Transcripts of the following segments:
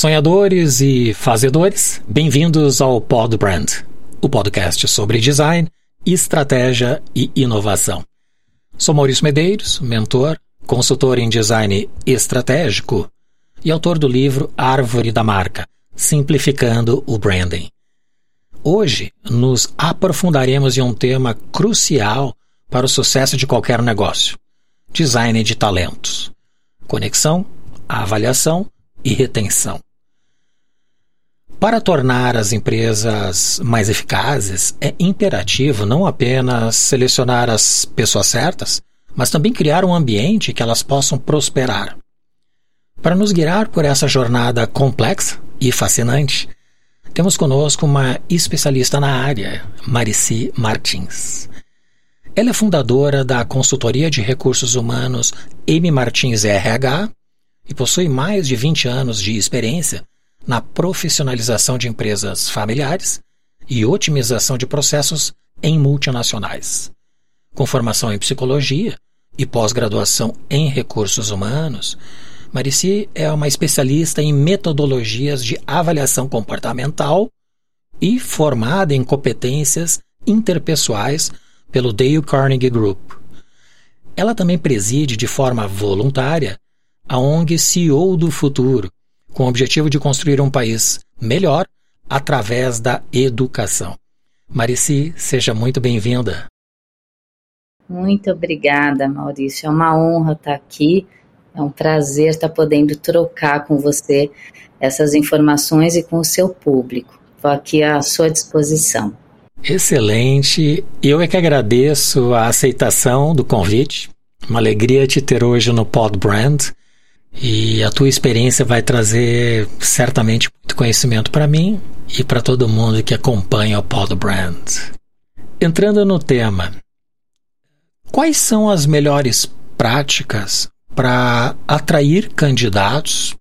sonhadores e fazedores, bem-vindos ao Pod Brand, o podcast sobre design, estratégia e inovação. Sou Maurício Medeiros, mentor, consultor em design estratégico e autor do livro Árvore da Marca, Simplificando o Branding. Hoje nos aprofundaremos em um tema crucial para o sucesso de qualquer negócio: design de talentos, conexão, avaliação e retenção. Para tornar as empresas mais eficazes, é imperativo não apenas selecionar as pessoas certas, mas também criar um ambiente que elas possam prosperar. Para nos guiar por essa jornada complexa e fascinante, temos conosco uma especialista na área, Marici Martins. Ela é fundadora da consultoria de recursos humanos M. Martins RH e possui mais de 20 anos de experiência na profissionalização de empresas familiares e otimização de processos em multinacionais. Com formação em psicologia e pós-graduação em recursos humanos, Marici é uma especialista em metodologias de avaliação comportamental e formada em competências interpessoais pelo Dale Carnegie Group. Ela também preside de forma voluntária a ONG CEO do Futuro, com o objetivo de construir um país melhor através da educação. Marici, seja muito bem-vinda. Muito obrigada, Maurício. É uma honra estar aqui. É um prazer estar podendo trocar com você essas informações e com o seu público. Estou aqui à sua disposição. Excelente. Eu é que agradeço a aceitação do convite. Uma alegria te ter hoje no Pod Brand. E a tua experiência vai trazer certamente muito conhecimento para mim e para todo mundo que acompanha o Pod Brand. Entrando no tema, quais são as melhores práticas para atrair candidatos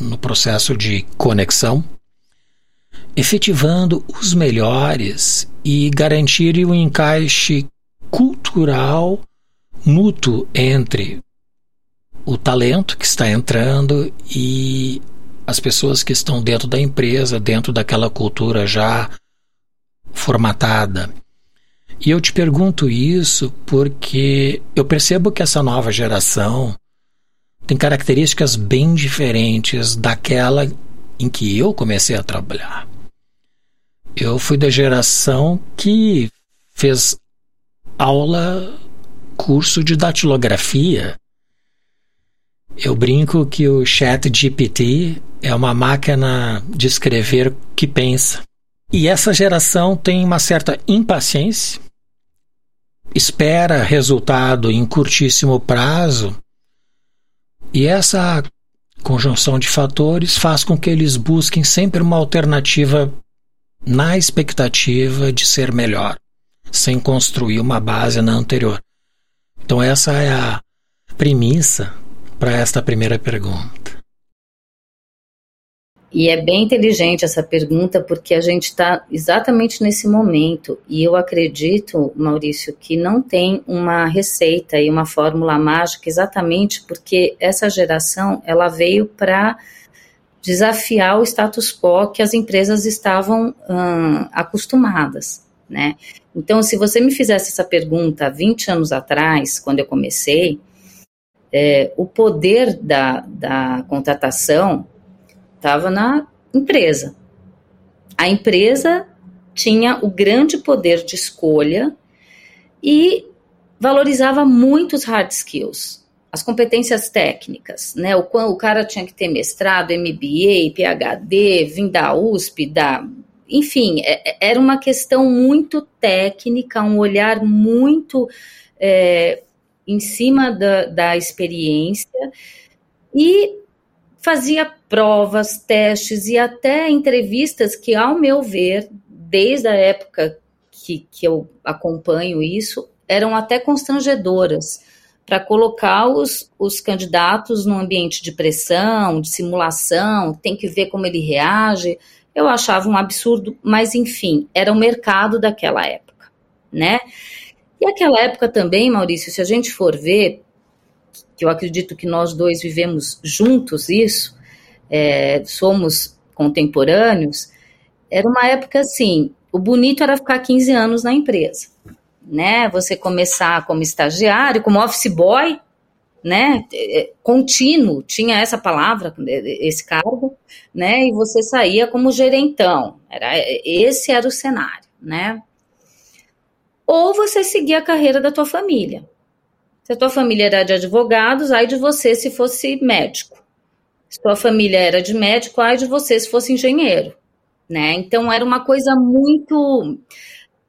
no processo de conexão, efetivando os melhores e garantir o encaixe cultural mútuo entre o talento que está entrando e as pessoas que estão dentro da empresa, dentro daquela cultura já formatada. E eu te pergunto isso porque eu percebo que essa nova geração tem características bem diferentes daquela em que eu comecei a trabalhar. Eu fui da geração que fez aula, curso de datilografia eu brinco que o Chat GPT é uma máquina de escrever que pensa. E essa geração tem uma certa impaciência, espera resultado em curtíssimo prazo, e essa conjunção de fatores faz com que eles busquem sempre uma alternativa na expectativa de ser melhor, sem construir uma base na anterior. Então, essa é a premissa para esta primeira pergunta? E é bem inteligente essa pergunta, porque a gente está exatamente nesse momento. E eu acredito, Maurício, que não tem uma receita e uma fórmula mágica, exatamente porque essa geração ela veio para desafiar o status quo que as empresas estavam hum, acostumadas. Né? Então, se você me fizesse essa pergunta 20 anos atrás, quando eu comecei, é, o poder da, da contratação estava na empresa. A empresa tinha o grande poder de escolha e valorizava muito os hard skills, as competências técnicas, né? O, o cara tinha que ter mestrado, MBA, PhD, vim da USP, da enfim, é, é, era uma questão muito técnica, um olhar muito é, em cima da, da experiência e fazia provas, testes e até entrevistas que, ao meu ver, desde a época que, que eu acompanho isso, eram até constrangedoras para colocar os, os candidatos num ambiente de pressão, de simulação, tem que ver como ele reage. Eu achava um absurdo, mas enfim, era o mercado daquela época, né? E aquela época também, Maurício, se a gente for ver, que eu acredito que nós dois vivemos juntos isso, é, somos contemporâneos, era uma época assim, o bonito era ficar 15 anos na empresa, né? Você começar como estagiário, como office boy, né? É, contínuo, tinha essa palavra, esse cargo, né? E você saía como gerentão. Era esse era o cenário, né? Ou você seguia a carreira da tua família. Se a tua família era de advogados, aí de você se fosse médico. Se tua família era de médico, aí de você se fosse engenheiro né? Então era uma coisa muito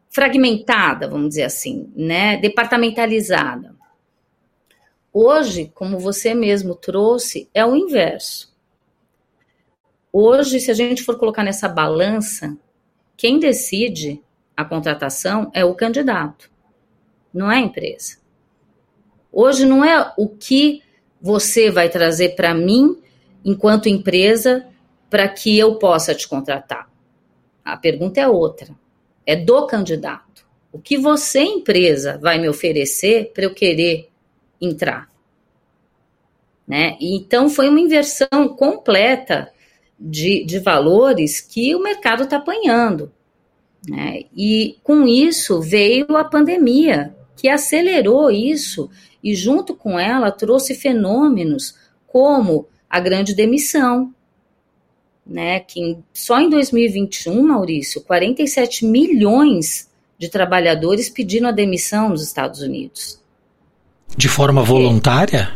fragmentada, vamos dizer assim, né? Departamentalizada. Hoje, como você mesmo trouxe, é o inverso. Hoje, se a gente for colocar nessa balança, quem decide a contratação é o candidato, não é a empresa. Hoje não é o que você vai trazer para mim enquanto empresa para que eu possa te contratar. A pergunta é outra. É do candidato. O que você, empresa, vai me oferecer para eu querer entrar? Né? então foi uma inversão completa de, de valores que o mercado está apanhando. Né? E com isso veio a pandemia, que acelerou isso e, junto com ela, trouxe fenômenos como a grande demissão, né, que só em 2021, Maurício, 47 milhões de trabalhadores pediram a demissão nos Estados Unidos. De forma voluntária?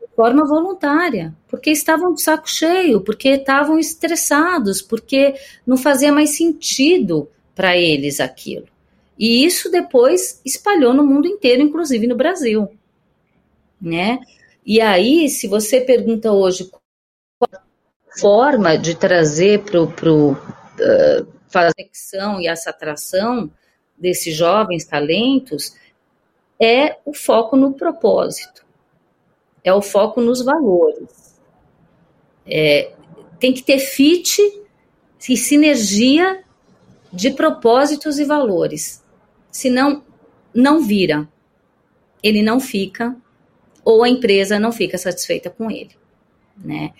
De forma voluntária, porque estavam de saco cheio, porque estavam estressados, porque não fazia mais sentido para eles aquilo. E isso depois espalhou no mundo inteiro, inclusive no Brasil, né? E aí, se você pergunta hoje forma de trazer para o uh, conexão e essa atração desses jovens talentos é o foco no propósito, é o foco nos valores. É, tem que ter fit e sinergia de propósitos e valores, senão não vira, ele não fica, ou a empresa não fica satisfeita com ele, né?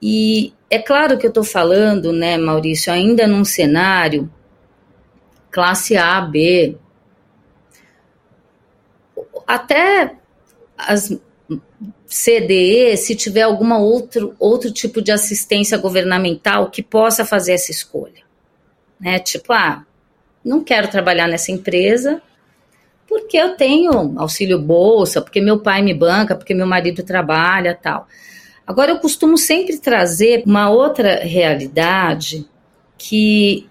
E é claro que eu estou falando, né, Maurício, ainda num cenário classe A, B. Até as CDE, se tiver alguma outro, outro tipo de assistência governamental que possa fazer essa escolha. Né? Tipo, ah, não quero trabalhar nessa empresa porque eu tenho auxílio bolsa, porque meu pai me banca, porque meu marido trabalha, tal. Agora, eu costumo sempre trazer uma outra realidade que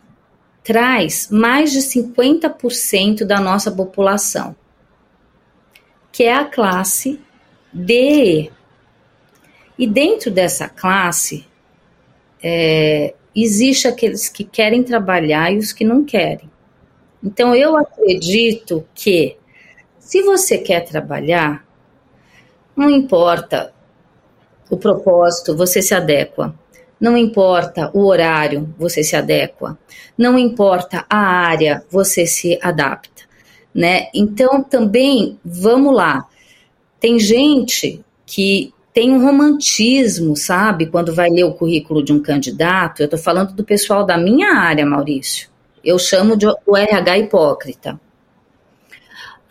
traz mais de 50% da nossa população, que é a classe D. E dentro dessa classe, é, existe aqueles que querem trabalhar e os que não querem. Então, eu acredito que se você quer trabalhar, não importa o propósito, você se adequa. Não importa o horário, você se adequa. Não importa a área, você se adapta, né? Então também, vamos lá. Tem gente que tem um romantismo, sabe? Quando vai ler o currículo de um candidato, eu estou falando do pessoal da minha área, Maurício. Eu chamo de o RH hipócrita.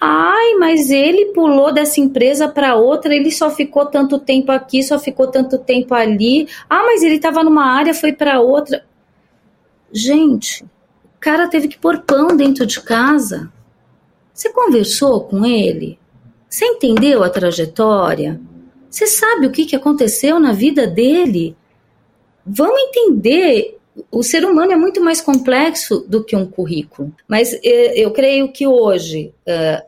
Ai, mas ele pulou dessa empresa para outra, ele só ficou tanto tempo aqui, só ficou tanto tempo ali. Ah, mas ele estava numa área, foi para outra. Gente, o cara teve que pôr pão dentro de casa. Você conversou com ele? Você entendeu a trajetória? Você sabe o que, que aconteceu na vida dele? Vamos entender o ser humano é muito mais complexo do que um currículo. Mas eh, eu creio que hoje uh,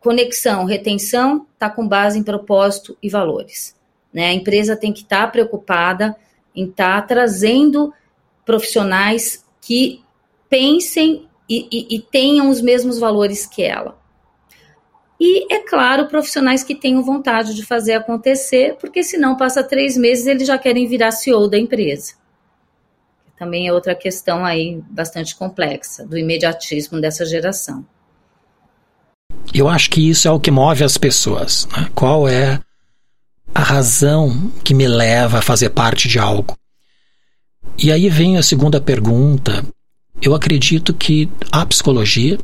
Conexão, retenção está com base em propósito e valores. Né? A empresa tem que estar tá preocupada em estar tá trazendo profissionais que pensem e, e, e tenham os mesmos valores que ela. E, é claro, profissionais que tenham vontade de fazer acontecer, porque senão passa três meses eles já querem virar CEO da empresa. Também é outra questão aí bastante complexa, do imediatismo dessa geração. Eu acho que isso é o que move as pessoas. Né? Qual é a razão que me leva a fazer parte de algo? E aí vem a segunda pergunta. Eu acredito que a psicologia,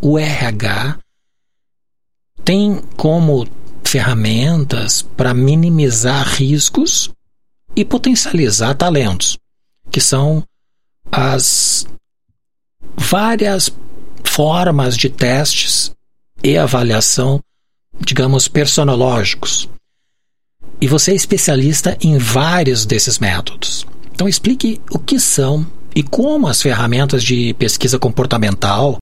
o RH, tem como ferramentas para minimizar riscos e potencializar talentos, que são as várias formas de testes e avaliação, digamos, personológicos. E você é especialista em vários desses métodos. Então explique o que são e como as ferramentas de pesquisa comportamental,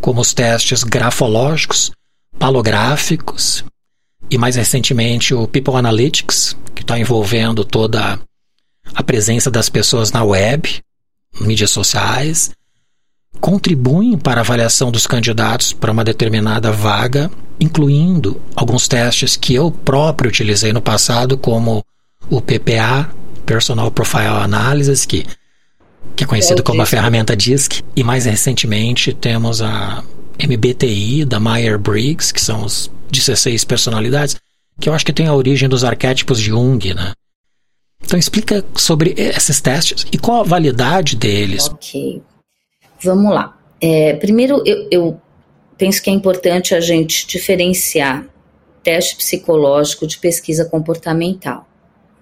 como os testes grafológicos, palográficos e mais recentemente o People Analytics, que está envolvendo toda a presença das pessoas na web, mídias sociais, contribuem para a avaliação dos candidatos para uma determinada vaga, incluindo alguns testes que eu próprio utilizei no passado, como o PPA, Personal Profile Analysis, que, que é conhecido como a ferramenta DISC, e mais recentemente temos a MBTI da Meyer-Briggs, que são os 16 personalidades, que eu acho que tem a origem dos arquétipos de Jung, né? Então explica sobre esses testes e qual a validade deles. Ok. Vamos lá. É, primeiro, eu, eu penso que é importante a gente diferenciar teste psicológico de pesquisa comportamental,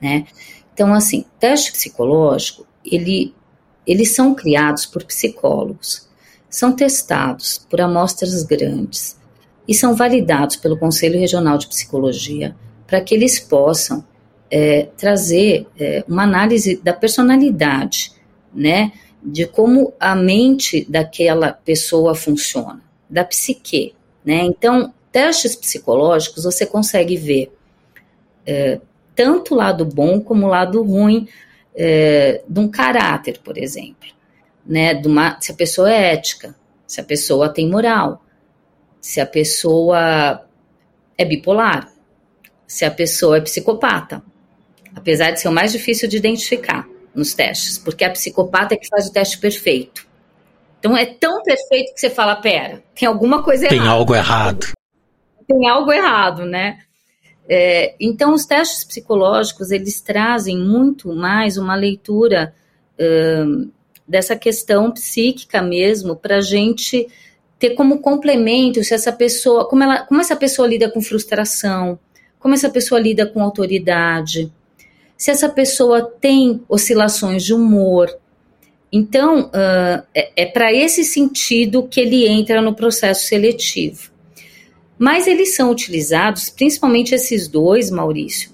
né? Então, assim, teste psicológico, ele, eles são criados por psicólogos, são testados por amostras grandes e são validados pelo Conselho Regional de Psicologia para que eles possam é, trazer é, uma análise da personalidade, né? De como a mente daquela pessoa funciona, da psique, né? Então, testes psicológicos você consegue ver é, tanto o lado bom como o lado ruim é, de um caráter, por exemplo, né? Uma, se a pessoa é ética, se a pessoa tem moral, se a pessoa é bipolar, se a pessoa é psicopata apesar de ser o mais difícil de identificar nos testes, porque a psicopata é que faz o teste perfeito. Então é tão perfeito que você fala, pera, tem alguma coisa tem errada. Tem algo errado. Tem algo errado, né? É, então os testes psicológicos eles trazem muito mais uma leitura hum, dessa questão psíquica mesmo para a gente ter como complemento se essa pessoa, como ela, como essa pessoa lida com frustração, como essa pessoa lida com autoridade, se essa pessoa tem oscilações de humor. Então, uh, é, é para esse sentido que ele entra no processo seletivo. Mas eles são utilizados, principalmente esses dois, Maurício,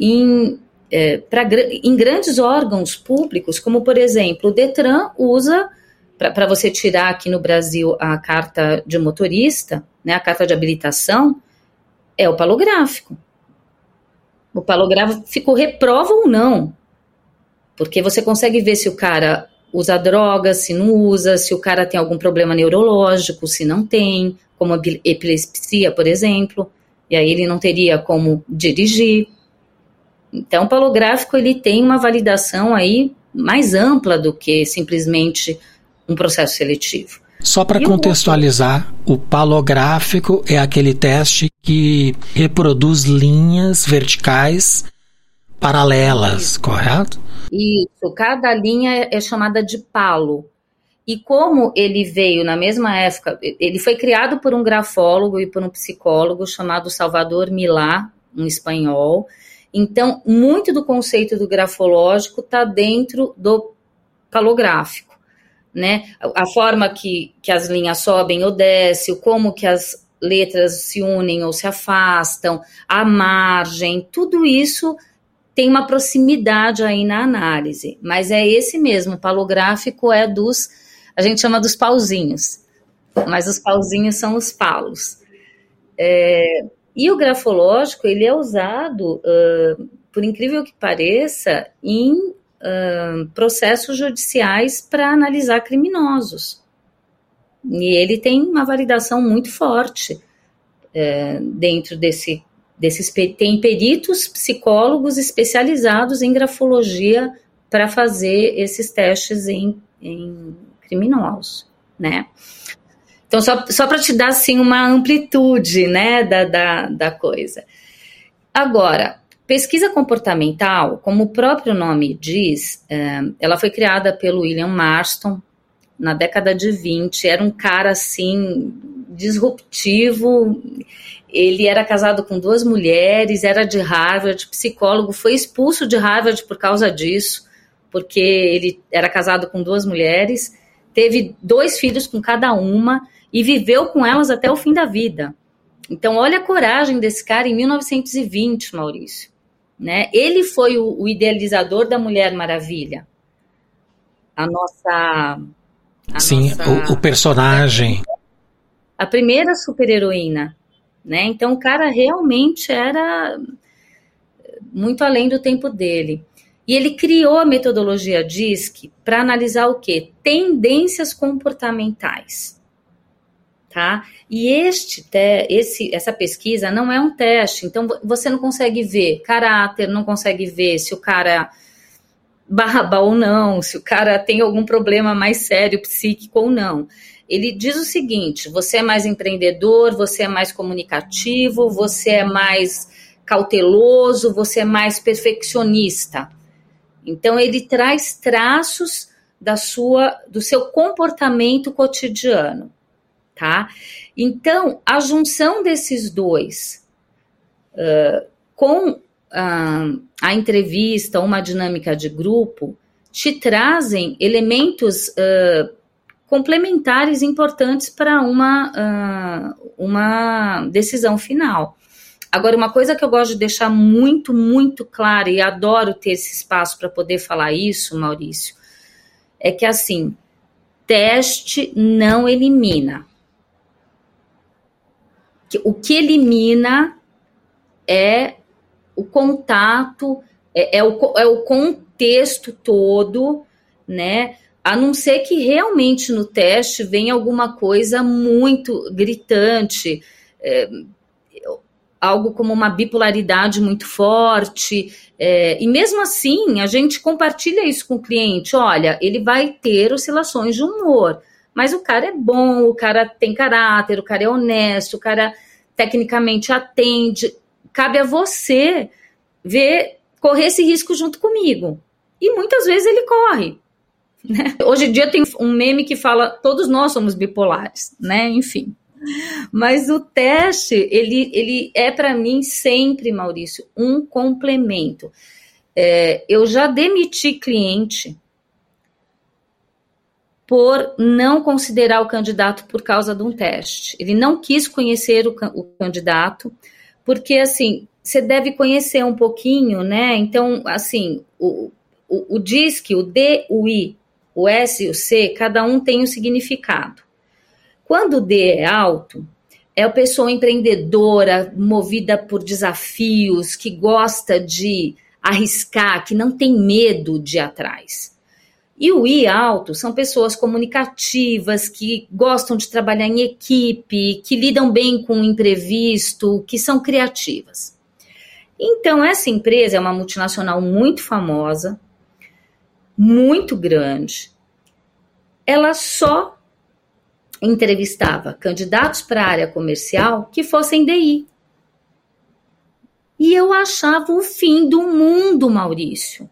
em, é, pra, em grandes órgãos públicos, como, por exemplo, o Detran usa para você tirar aqui no Brasil a carta de motorista, né, a carta de habilitação, é o palográfico. O palográfico reprova ou não. Porque você consegue ver se o cara usa drogas, se não usa, se o cara tem algum problema neurológico, se não tem, como epilepsia, por exemplo, e aí ele não teria como dirigir. Então, o palográfico ele tem uma validação aí mais ampla do que simplesmente um processo seletivo. Só para contextualizar, o palográfico é aquele teste que reproduz linhas verticais paralelas, Isso. correto? Isso, cada linha é chamada de palo. E como ele veio na mesma época, ele foi criado por um grafólogo e por um psicólogo chamado Salvador Milá, um espanhol. Então, muito do conceito do grafológico está dentro do palográfico né? A forma que, que as linhas sobem ou descem, como que as letras se unem ou se afastam, a margem, tudo isso tem uma proximidade aí na análise, mas é esse mesmo, o palográfico é dos, a gente chama dos pauzinhos, mas os pauzinhos são os palos. É, e o grafológico, ele é usado, uh, por incrível que pareça, em processos judiciais para analisar criminosos. E ele tem uma validação muito forte é, dentro desse, desses. Tem peritos psicólogos especializados em grafologia para fazer esses testes em, em criminosos, né? Então, só, só para te dar assim, uma amplitude né, da, da, da coisa. Agora, pesquisa comportamental, como o próprio nome diz, é, ela foi criada pelo William Marston na década de 20. Era um cara assim disruptivo. Ele era casado com duas mulheres, era de Harvard, psicólogo, foi expulso de Harvard por causa disso, porque ele era casado com duas mulheres, teve dois filhos com cada uma e viveu com elas até o fim da vida. Então, olha a coragem desse cara em 1920, Maurício. Né? Ele foi o, o idealizador da Mulher Maravilha. A nossa. A Sim, nossa, o, o, personagem. A primeira super-heroína. Né? Então, o cara realmente era muito além do tempo dele. E ele criou a metodologia DISC para analisar o quê? Tendências comportamentais tá? E este, te, esse, essa pesquisa não é um teste, então você não consegue ver caráter, não consegue ver se o cara barba ou não, se o cara tem algum problema mais sério psíquico ou não. Ele diz o seguinte: você é mais empreendedor, você é mais comunicativo, você é mais cauteloso, você é mais perfeccionista. Então ele traz traços da sua do seu comportamento cotidiano tá? Então, a junção desses dois uh, com uh, a entrevista, uma dinâmica de grupo, te trazem elementos uh, complementares importantes para uma, uma decisão final. Agora, uma coisa que eu gosto de deixar muito, muito clara, e adoro ter esse espaço para poder falar isso, Maurício, é que assim, teste não elimina o que elimina é o contato, é, é, o, é o contexto todo, né? A não ser que realmente no teste venha alguma coisa muito gritante, é, algo como uma bipolaridade muito forte. É, e mesmo assim, a gente compartilha isso com o cliente. Olha, ele vai ter oscilações de humor, mas o cara é bom, o cara tem caráter, o cara é honesto, o cara tecnicamente atende. Cabe a você ver, correr esse risco junto comigo. E muitas vezes ele corre. Né? Hoje em dia tem um meme que fala todos nós somos bipolares, né? Enfim. Mas o teste, ele, ele é para mim sempre, Maurício, um complemento. É, eu já demiti cliente por não considerar o candidato por causa de um teste. Ele não quis conhecer o, o candidato, porque assim, você deve conhecer um pouquinho, né? Então, assim, o, o, o DISC, o D, o I, o S e o C, cada um tem um significado. Quando o D é alto, é a pessoa empreendedora, movida por desafios, que gosta de arriscar, que não tem medo de ir atrás. E o I alto são pessoas comunicativas, que gostam de trabalhar em equipe, que lidam bem com o imprevisto, que são criativas. Então, essa empresa é uma multinacional muito famosa, muito grande. Ela só entrevistava candidatos para a área comercial que fossem DI. E eu achava o fim do mundo, Maurício.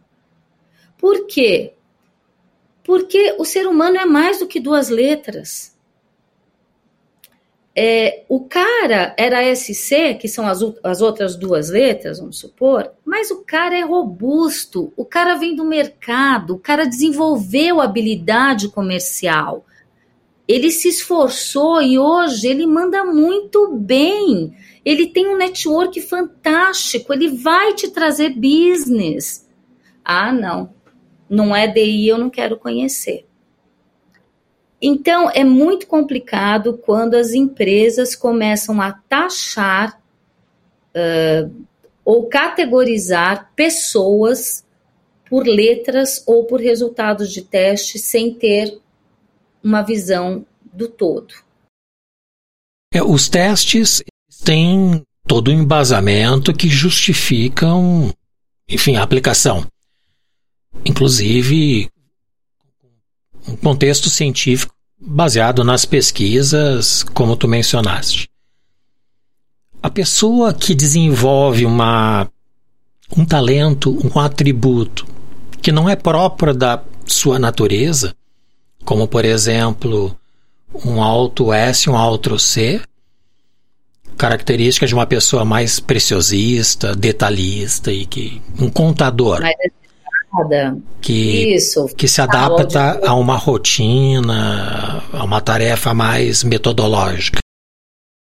Por quê? Porque o ser humano é mais do que duas letras. É, o cara era SC, que são as, as outras duas letras, vamos supor, mas o cara é robusto, o cara vem do mercado, o cara desenvolveu habilidade comercial, ele se esforçou e hoje ele manda muito bem. Ele tem um network fantástico, ele vai te trazer business. Ah, não não é DI, eu não quero conhecer. Então, é muito complicado quando as empresas começam a taxar uh, ou categorizar pessoas por letras ou por resultados de teste sem ter uma visão do todo. É, os testes têm todo um embasamento que justificam, enfim, a aplicação inclusive um contexto científico baseado nas pesquisas, como tu mencionaste. A pessoa que desenvolve uma, um talento, um atributo que não é próprio da sua natureza, como por exemplo um alto S, um alto C, características de uma pessoa mais preciosista, detalhista e que um contador. Mais que, Isso, que se adapta a uma rotina, a uma tarefa mais metodológica.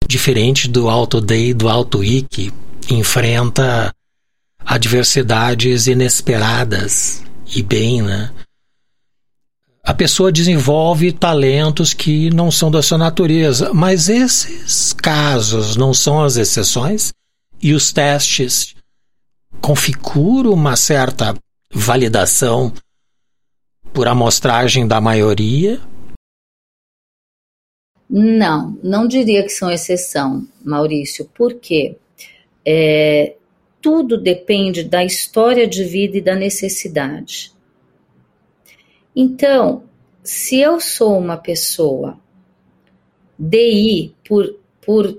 Diferente do Alto D e do Alto que enfrenta adversidades inesperadas e bem, né? A pessoa desenvolve talentos que não são da sua natureza, mas esses casos não são as exceções e os testes configuram uma certa validação por amostragem da maioria? Não, não diria que são exceção, Maurício. Por quê? É, tudo depende da história de vida e da necessidade. Então, se eu sou uma pessoa DI por, por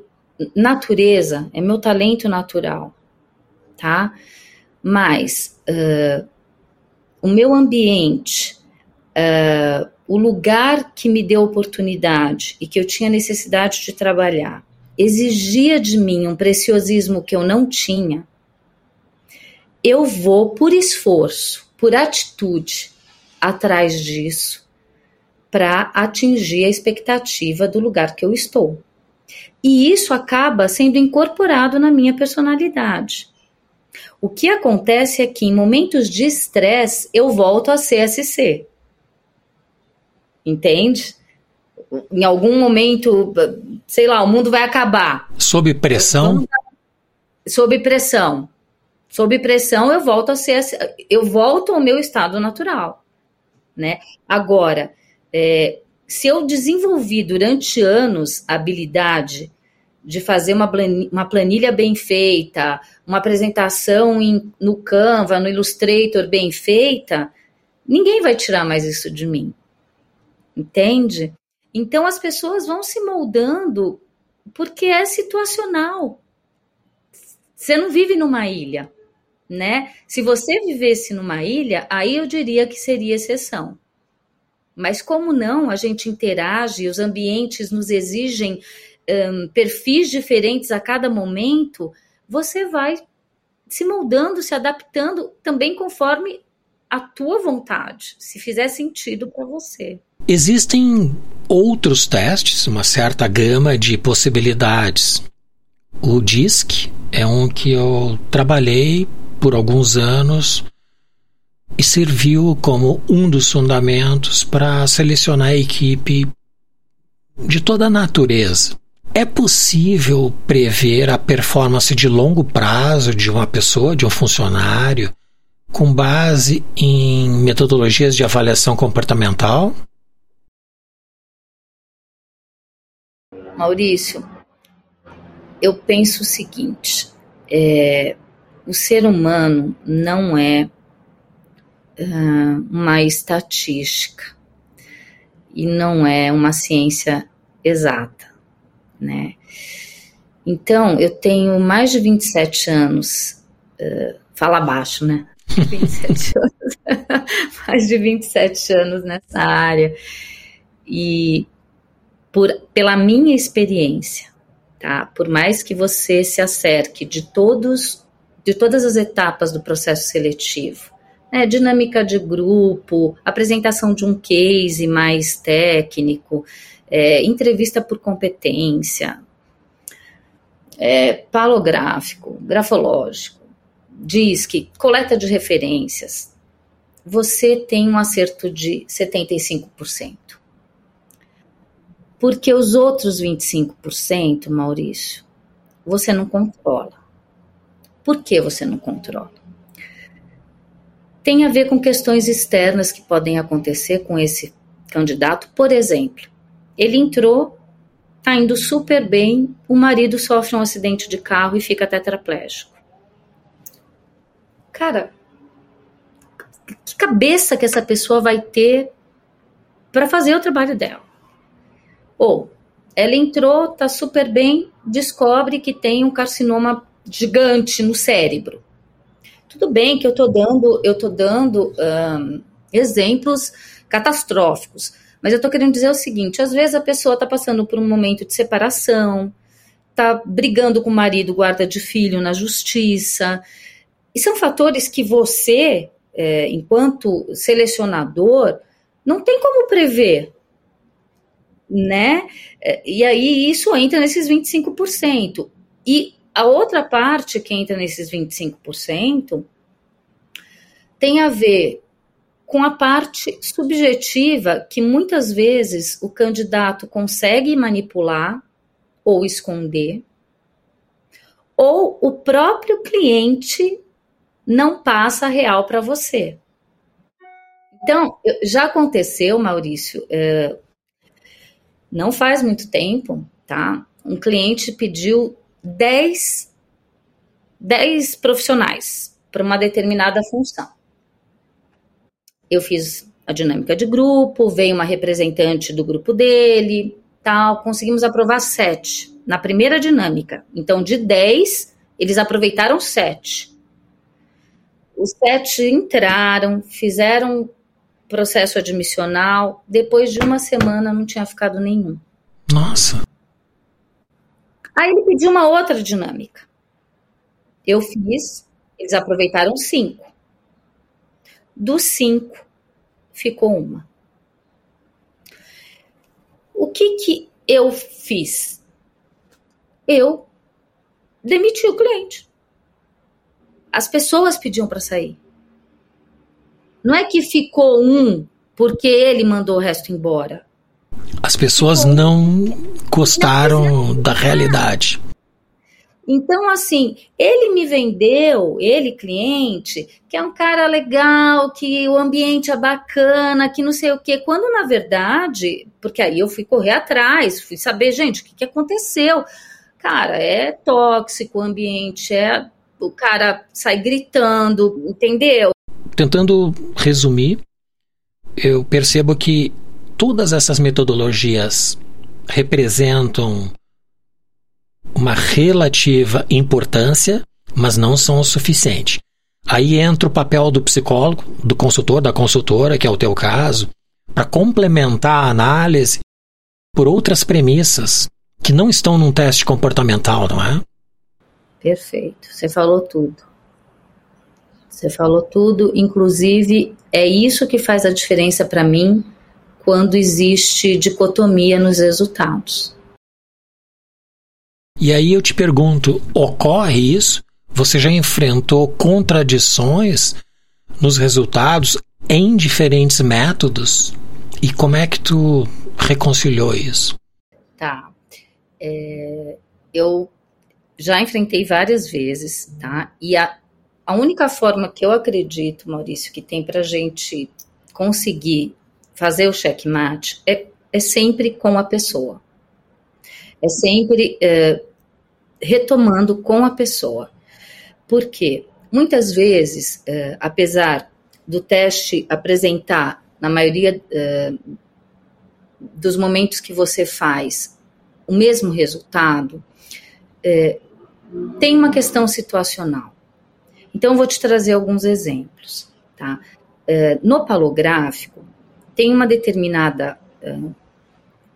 natureza, é meu talento natural, tá? Mas uh, o meu ambiente, uh, o lugar que me deu oportunidade e que eu tinha necessidade de trabalhar, exigia de mim um preciosismo que eu não tinha, eu vou por esforço, por atitude, atrás disso para atingir a expectativa do lugar que eu estou. E isso acaba sendo incorporado na minha personalidade. O que acontece é que em momentos de estresse eu volto a CSC. Entende? Em algum momento, sei lá, o mundo vai acabar. Sob pressão? Sob pressão. Sob pressão eu volto a ser eu volto ao meu estado natural, né? Agora, é, se eu desenvolvi durante anos a habilidade de fazer uma planilha, uma planilha bem feita, uma apresentação em, no Canva, no Illustrator bem feita, ninguém vai tirar mais isso de mim. Entende? Então as pessoas vão se moldando porque é situacional. Você não vive numa ilha, né? Se você vivesse numa ilha, aí eu diria que seria exceção. Mas como não, a gente interage, os ambientes nos exigem um, perfis diferentes a cada momento, você vai se moldando, se adaptando também conforme a tua vontade, se fizer sentido para você. Existem outros testes, uma certa gama de possibilidades. O DISC é um que eu trabalhei por alguns anos e serviu como um dos fundamentos para selecionar a equipe de toda a natureza. É possível prever a performance de longo prazo de uma pessoa, de um funcionário, com base em metodologias de avaliação comportamental? Maurício, eu penso o seguinte: é, o ser humano não é uh, uma estatística e não é uma ciência exata né? Então, eu tenho mais de 27 anos, uh, fala baixo, né? 27 anos, mais de 27 anos nessa área. E por, pela minha experiência, tá? Por mais que você se acerque de todos, de todas as etapas do processo seletivo, né? dinâmica de grupo, apresentação de um case mais técnico, é, entrevista por competência, é, palográfico, grafológico, DISC, coleta de referências, você tem um acerto de 75%. Porque os outros 25%, Maurício, você não controla. Por que você não controla? Tem a ver com questões externas que podem acontecer com esse candidato. Por exemplo, ele entrou, tá indo super bem, o marido sofre um acidente de carro e fica tetraplégico. Cara, que cabeça que essa pessoa vai ter para fazer o trabalho dela? Ou ela entrou, tá super bem, descobre que tem um carcinoma gigante no cérebro. Tudo bem que eu estou dando, eu tô dando um, exemplos catastróficos, mas eu estou querendo dizer o seguinte: às vezes a pessoa está passando por um momento de separação, está brigando com o marido, guarda de filho na justiça, e são fatores que você, é, enquanto selecionador, não tem como prever, né? É, e aí isso entra nesses 25%. E a outra parte que entra nesses 25% tem a ver com a parte subjetiva que muitas vezes o candidato consegue manipular ou esconder, ou o próprio cliente não passa a real para você. Então, já aconteceu, Maurício, é, não faz muito tempo, tá? Um cliente pediu 10, 10 profissionais para uma determinada função. Eu fiz a dinâmica de grupo, veio uma representante do grupo dele, tal, conseguimos aprovar sete na primeira dinâmica. Então, de 10, eles aproveitaram sete. Os sete entraram, fizeram processo admissional, depois de uma semana não tinha ficado nenhum. Nossa. Aí ele pediu uma outra dinâmica. Eu fiz, eles aproveitaram cinco. Dos cinco, ficou uma. O que que eu fiz? Eu demiti o cliente. As pessoas pediam para sair. Não é que ficou um porque ele mandou o resto embora. As pessoas não gostaram da realidade. Então, assim, ele me vendeu, ele cliente, que é um cara legal, que o ambiente é bacana, que não sei o quê. Quando, na verdade, porque aí eu fui correr atrás, fui saber, gente, o que, que aconteceu. Cara, é tóxico o ambiente, é o cara sai gritando, entendeu? Tentando resumir, eu percebo que todas essas metodologias representam uma relativa importância, mas não são o suficiente. Aí entra o papel do psicólogo, do consultor, da consultora, que é o teu caso, para complementar a análise por outras premissas que não estão num teste comportamental, não é? Perfeito, você falou tudo. Você falou tudo, inclusive é isso que faz a diferença para mim quando existe dicotomia nos resultados. E aí eu te pergunto: ocorre isso? Você já enfrentou contradições nos resultados em diferentes métodos? E como é que tu reconciliou isso? Tá. É, eu já enfrentei várias vezes, tá? E a, a única forma que eu acredito, Maurício, que tem para gente conseguir fazer o checkmate é, é sempre com a pessoa. É sempre é, retomando com a pessoa. Porque muitas vezes, é, apesar do teste apresentar, na maioria é, dos momentos que você faz, o mesmo resultado, é, tem uma questão situacional. Então, vou te trazer alguns exemplos. Tá? No palográfico, tem uma determinada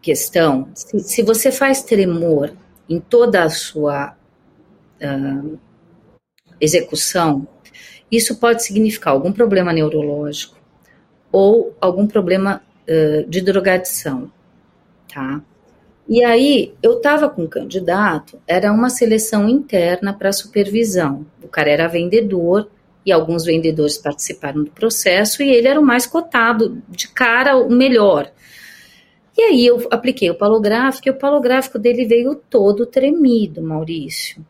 questão. Se, se, você faz tremor em toda a sua uh, execução, isso pode significar algum problema neurológico ou algum problema uh, de drogadição, tá? E aí, eu estava com um candidato, era uma seleção interna para supervisão. O cara era vendedor, e alguns vendedores participaram do processo e ele era o mais cotado, de cara o melhor. E aí eu apliquei o palográfico e o palográfico dele veio todo tremido, Maurício.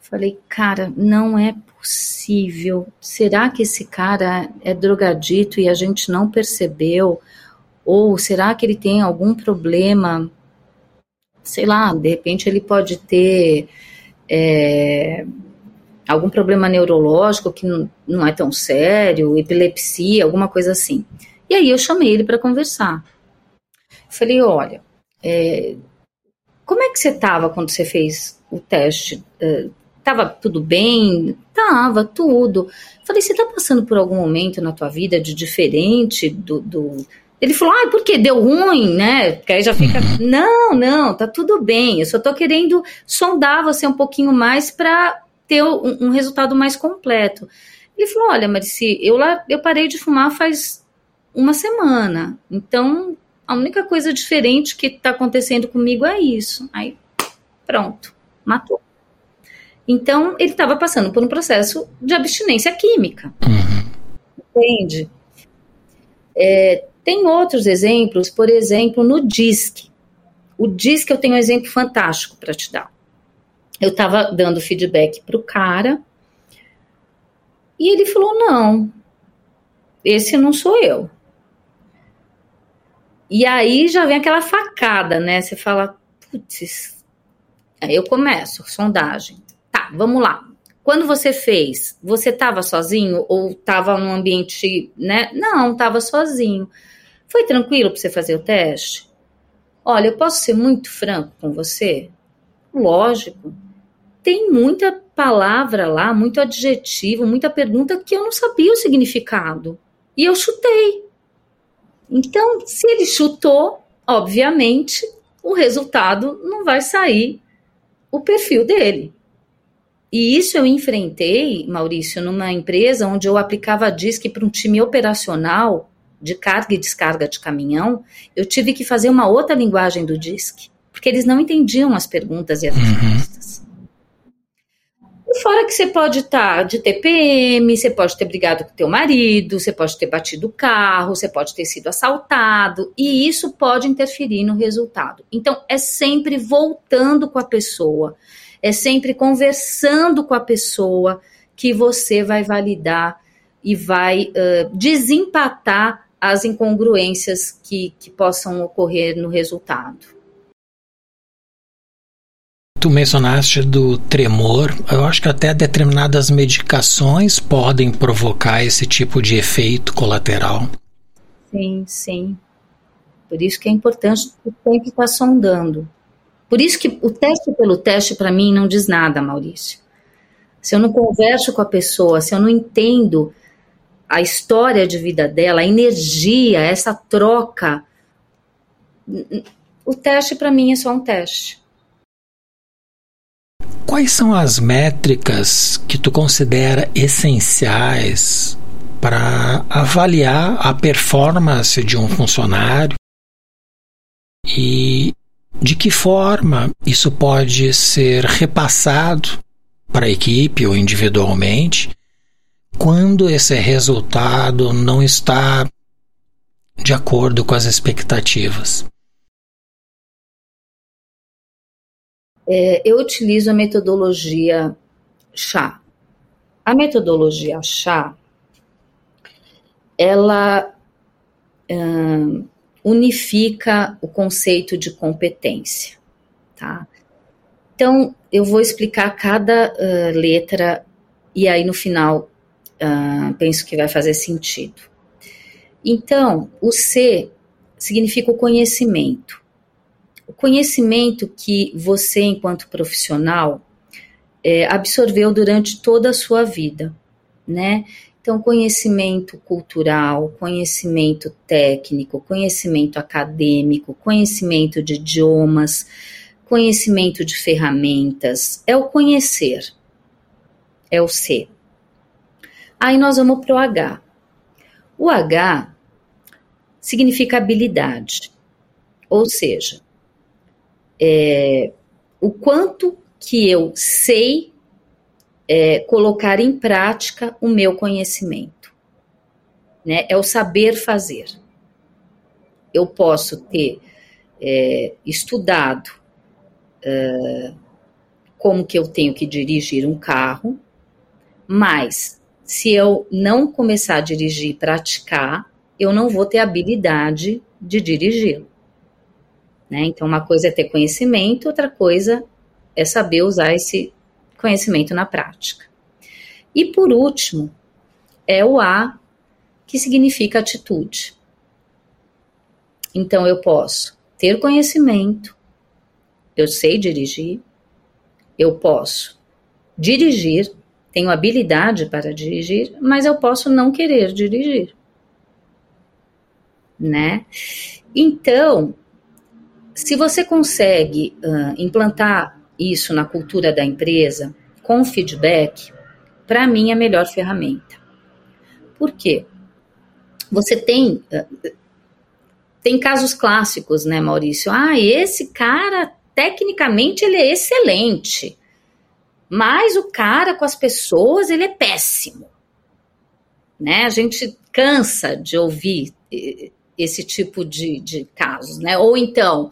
Falei, cara, não é possível. Será que esse cara é drogadito e a gente não percebeu? Ou será que ele tem algum problema? Sei lá, de repente ele pode ter. É, algum problema neurológico que não, não é tão sério, epilepsia, alguma coisa assim. E aí eu chamei ele para conversar. Falei, olha, é, como é que você estava quando você fez o teste? Uh, tava tudo bem? Tava, tudo. Falei, você tá passando por algum momento na tua vida de diferente do. do... Ele falou, ah, por que deu ruim, né? Porque aí já fica, não, não, tá tudo bem. Eu só tô querendo sondar você um pouquinho mais para ter um, um, resultado mais completo. Ele falou, olha, Marici, eu lá, eu parei de fumar faz uma semana. Então, a única coisa diferente que está acontecendo comigo é isso. Aí, pronto, matou. Então, ele estava passando por um processo de abstinência química. Entende? É, tem outros exemplos, por exemplo, no DISC. O DISC eu tenho um exemplo fantástico para te dar. Eu estava dando feedback para o cara e ele falou: não, esse não sou eu. E aí já vem aquela facada, né? Você fala, putz. Aí eu começo, sondagem. Tá, vamos lá. Quando você fez, você estava sozinho ou estava num ambiente, né? Não, estava sozinho. Foi tranquilo para você fazer o teste? Olha, eu posso ser muito franco com você? Lógico. Tem muita palavra lá, muito adjetivo, muita pergunta que eu não sabia o significado. E eu chutei. Então, se ele chutou, obviamente, o resultado não vai sair o perfil dele. E isso eu enfrentei, Maurício, numa empresa onde eu aplicava DISC para um time operacional de carga e descarga de caminhão. Eu tive que fazer uma outra linguagem do DISC, porque eles não entendiam as perguntas e as uhum. Fora que você pode estar tá de TPM, você pode ter brigado com teu marido, você pode ter batido o carro, você pode ter sido assaltado, e isso pode interferir no resultado. Então, é sempre voltando com a pessoa, é sempre conversando com a pessoa que você vai validar e vai uh, desempatar as incongruências que, que possam ocorrer no resultado. Tu mencionaste do tremor. Eu acho que até determinadas medicações podem provocar esse tipo de efeito colateral. Sim, sim. Por isso que é importante o tempo estar sondando. Por isso que o teste pelo teste, para mim, não diz nada, Maurício. Se eu não converso com a pessoa, se eu não entendo a história de vida dela, a energia, essa troca, o teste para mim é só um teste. Quais são as métricas que tu considera essenciais para avaliar a performance de um funcionário e de que forma isso pode ser repassado para a equipe ou individualmente quando esse resultado não está de acordo com as expectativas? É, eu utilizo a metodologia chá. A metodologia chá, ela unifica o conceito de competência, tá? Então, eu vou explicar cada uh, letra e aí no final uh, penso que vai fazer sentido. Então, o C significa o conhecimento conhecimento que você, enquanto profissional, é, absorveu durante toda a sua vida, né? Então, conhecimento cultural, conhecimento técnico, conhecimento acadêmico, conhecimento de idiomas, conhecimento de ferramentas, é o conhecer, é o ser. Aí nós vamos para o H. O H significa habilidade, ou seja, é, o quanto que eu sei é, colocar em prática o meu conhecimento. Né? É o saber fazer. Eu posso ter é, estudado é, como que eu tenho que dirigir um carro, mas se eu não começar a dirigir e praticar, eu não vou ter habilidade de dirigi-lo. Né? Então, uma coisa é ter conhecimento, outra coisa é saber usar esse conhecimento na prática. E por último, é o A, que significa atitude. Então, eu posso ter conhecimento, eu sei dirigir, eu posso dirigir, tenho habilidade para dirigir, mas eu posso não querer dirigir. Né? Então, se você consegue uh, implantar isso na cultura da empresa com feedback, para mim é a melhor ferramenta. Por quê? Você tem uh, tem casos clássicos, né, Maurício? Ah, esse cara tecnicamente ele é excelente, mas o cara com as pessoas ele é péssimo, né? A gente cansa de ouvir esse tipo de, de casos, né? Ou então,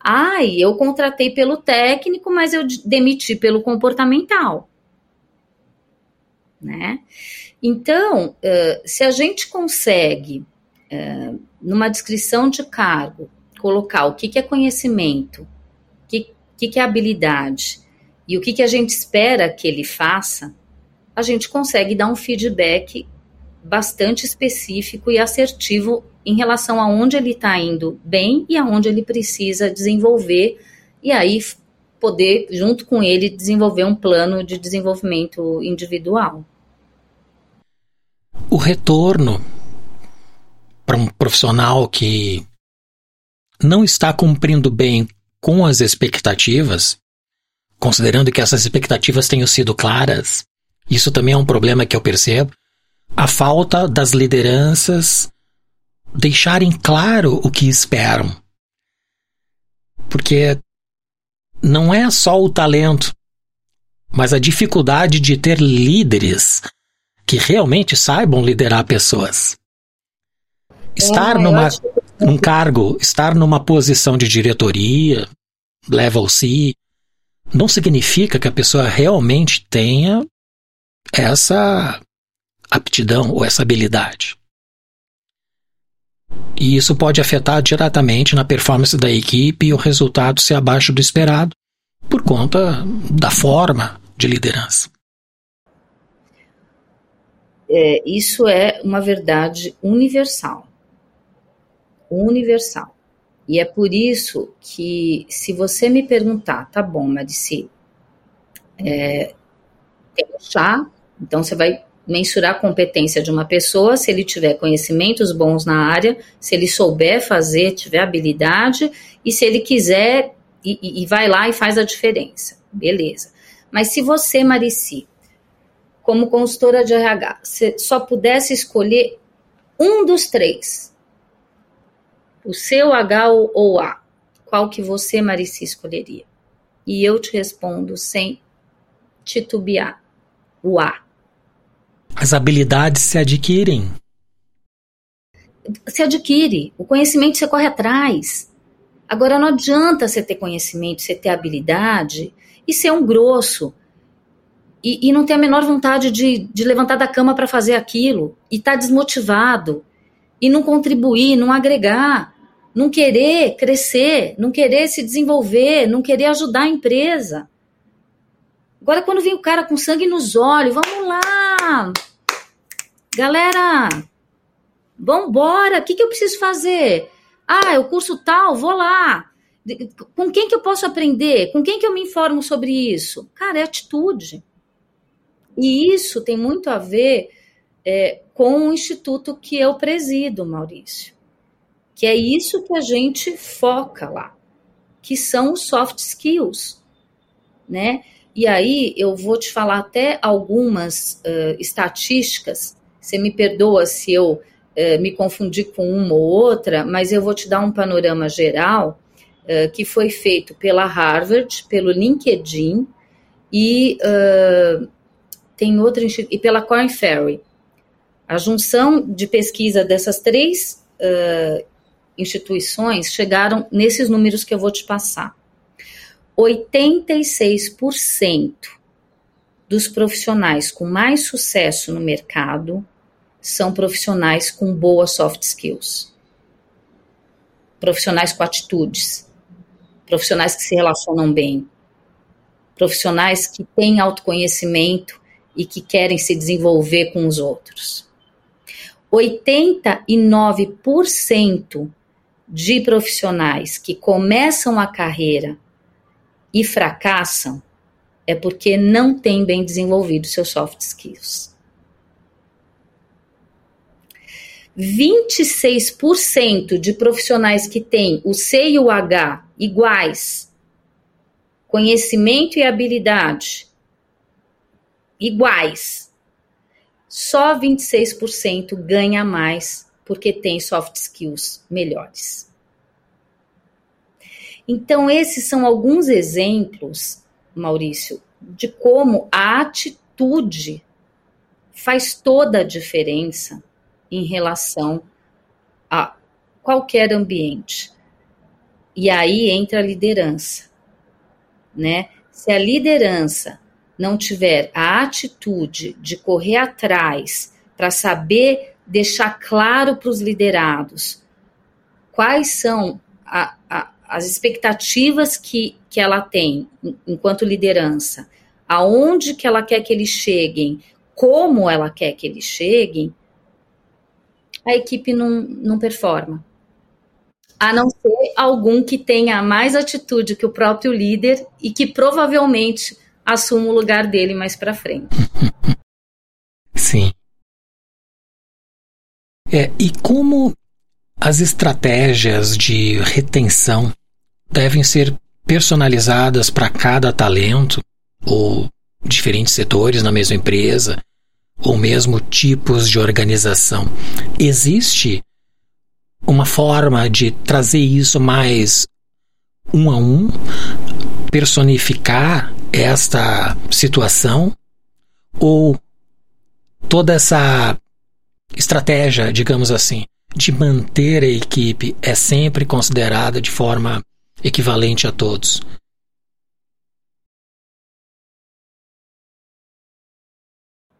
ai, eu contratei pelo técnico, mas eu demiti pelo comportamental, né? Então, se a gente consegue, numa descrição de cargo, colocar o que, é conhecimento, o que, é habilidade e o que a gente espera que ele faça, a gente consegue dar um feedback bastante específico e assertivo em relação a onde ele está indo bem e aonde ele precisa desenvolver, e aí poder, junto com ele, desenvolver um plano de desenvolvimento individual. O retorno para um profissional que não está cumprindo bem com as expectativas, considerando que essas expectativas tenham sido claras, isso também é um problema que eu percebo. A falta das lideranças deixarem claro o que esperam. Porque não é só o talento, mas a dificuldade de ter líderes que realmente saibam liderar pessoas. Estar é, numa, num cargo, estar numa posição de diretoria, level C, não significa que a pessoa realmente tenha essa aptidão ou essa habilidade. E isso pode afetar diretamente na performance da equipe e o resultado ser abaixo do esperado por conta da forma de liderança. É, isso é uma verdade universal. Universal. E é por isso que, se você me perguntar, tá bom, Marici, é, tem chá, então você vai mensurar a competência de uma pessoa, se ele tiver conhecimentos bons na área, se ele souber fazer, tiver habilidade, e se ele quiser, e, e vai lá e faz a diferença. Beleza. Mas se você, Marici, como consultora de RH, só pudesse escolher um dos três, o seu H ou A, qual que você, Marici, escolheria? E eu te respondo sem titubear, o A. As habilidades se adquirem. Se adquire. O conhecimento você corre atrás. Agora, não adianta você ter conhecimento, você ter habilidade e ser um grosso. E, e não ter a menor vontade de, de levantar da cama para fazer aquilo. E estar tá desmotivado. E não contribuir, não agregar. Não querer crescer, não querer se desenvolver, não querer ajudar a empresa. Agora, quando vem o cara com sangue nos olhos, vamos lá, Galera, vambora, o que, que eu preciso fazer? Ah, é o curso tal, vou lá. Com quem que eu posso aprender? Com quem que eu me informo sobre isso? Cara, é atitude. E isso tem muito a ver é, com o instituto que eu presido, Maurício. Que é isso que a gente foca lá, que são os soft skills, né? E aí eu vou te falar até algumas uh, estatísticas você me perdoa se eu eh, me confundi com uma ou outra, mas eu vou te dar um panorama geral eh, que foi feito pela Harvard, pelo LinkedIn e uh, tem outra e pela Corn Ferry. A junção de pesquisa dessas três instituições chegaram nesses números que eu vou te passar. 86% dos profissionais com mais sucesso no mercado são profissionais com boas soft skills, profissionais com atitudes, profissionais que se relacionam bem, profissionais que têm autoconhecimento e que querem se desenvolver com os outros. 89% de profissionais que começam a carreira e fracassam é porque não têm bem desenvolvido seus soft skills. 26% de profissionais que têm o C e o H iguais, conhecimento e habilidade iguais, só 26% ganha mais porque tem soft skills melhores. Então, esses são alguns exemplos, Maurício, de como a atitude faz toda a diferença em relação a qualquer ambiente. E aí entra a liderança, né? Se a liderança não tiver a atitude de correr atrás para saber deixar claro para os liderados quais são a, a, as expectativas que, que ela tem enquanto liderança, aonde que ela quer que eles cheguem, como ela quer que eles cheguem, a equipe não, não performa. A não ser algum que tenha mais atitude que o próprio líder e que provavelmente assuma o lugar dele mais para frente. Sim. É, e como as estratégias de retenção devem ser personalizadas para cada talento ou diferentes setores na mesma empresa ou mesmo tipos de organização. Existe uma forma de trazer isso mais um a um, personificar esta situação ou toda essa estratégia, digamos assim, de manter a equipe é sempre considerada de forma equivalente a todos.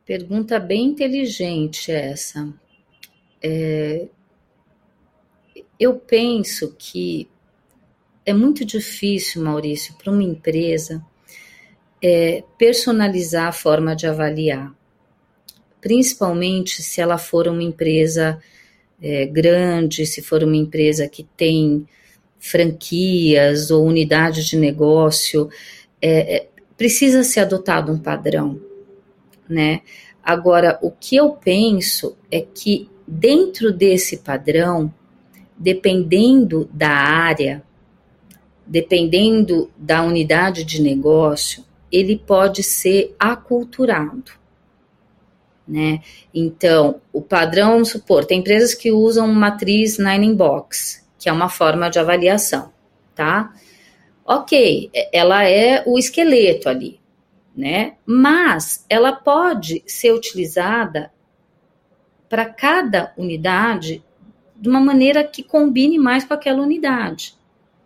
Pergunta bem inteligente essa. É, eu penso que é muito difícil, Maurício, para uma empresa é, personalizar a forma de avaliar, principalmente se ela for uma empresa é, grande, se for uma empresa que tem franquias ou unidades de negócio, é, é precisa ser adotado um padrão né? Agora, o que eu penso é que dentro desse padrão, dependendo da área, dependendo da unidade de negócio, ele pode ser aculturado. Né? Então, o padrão, vamos supor, tem empresas que usam matriz Nine Box, que é uma forma de avaliação, tá? Ok, ela é o esqueleto ali né? Mas ela pode ser utilizada para cada unidade de uma maneira que combine mais com aquela unidade.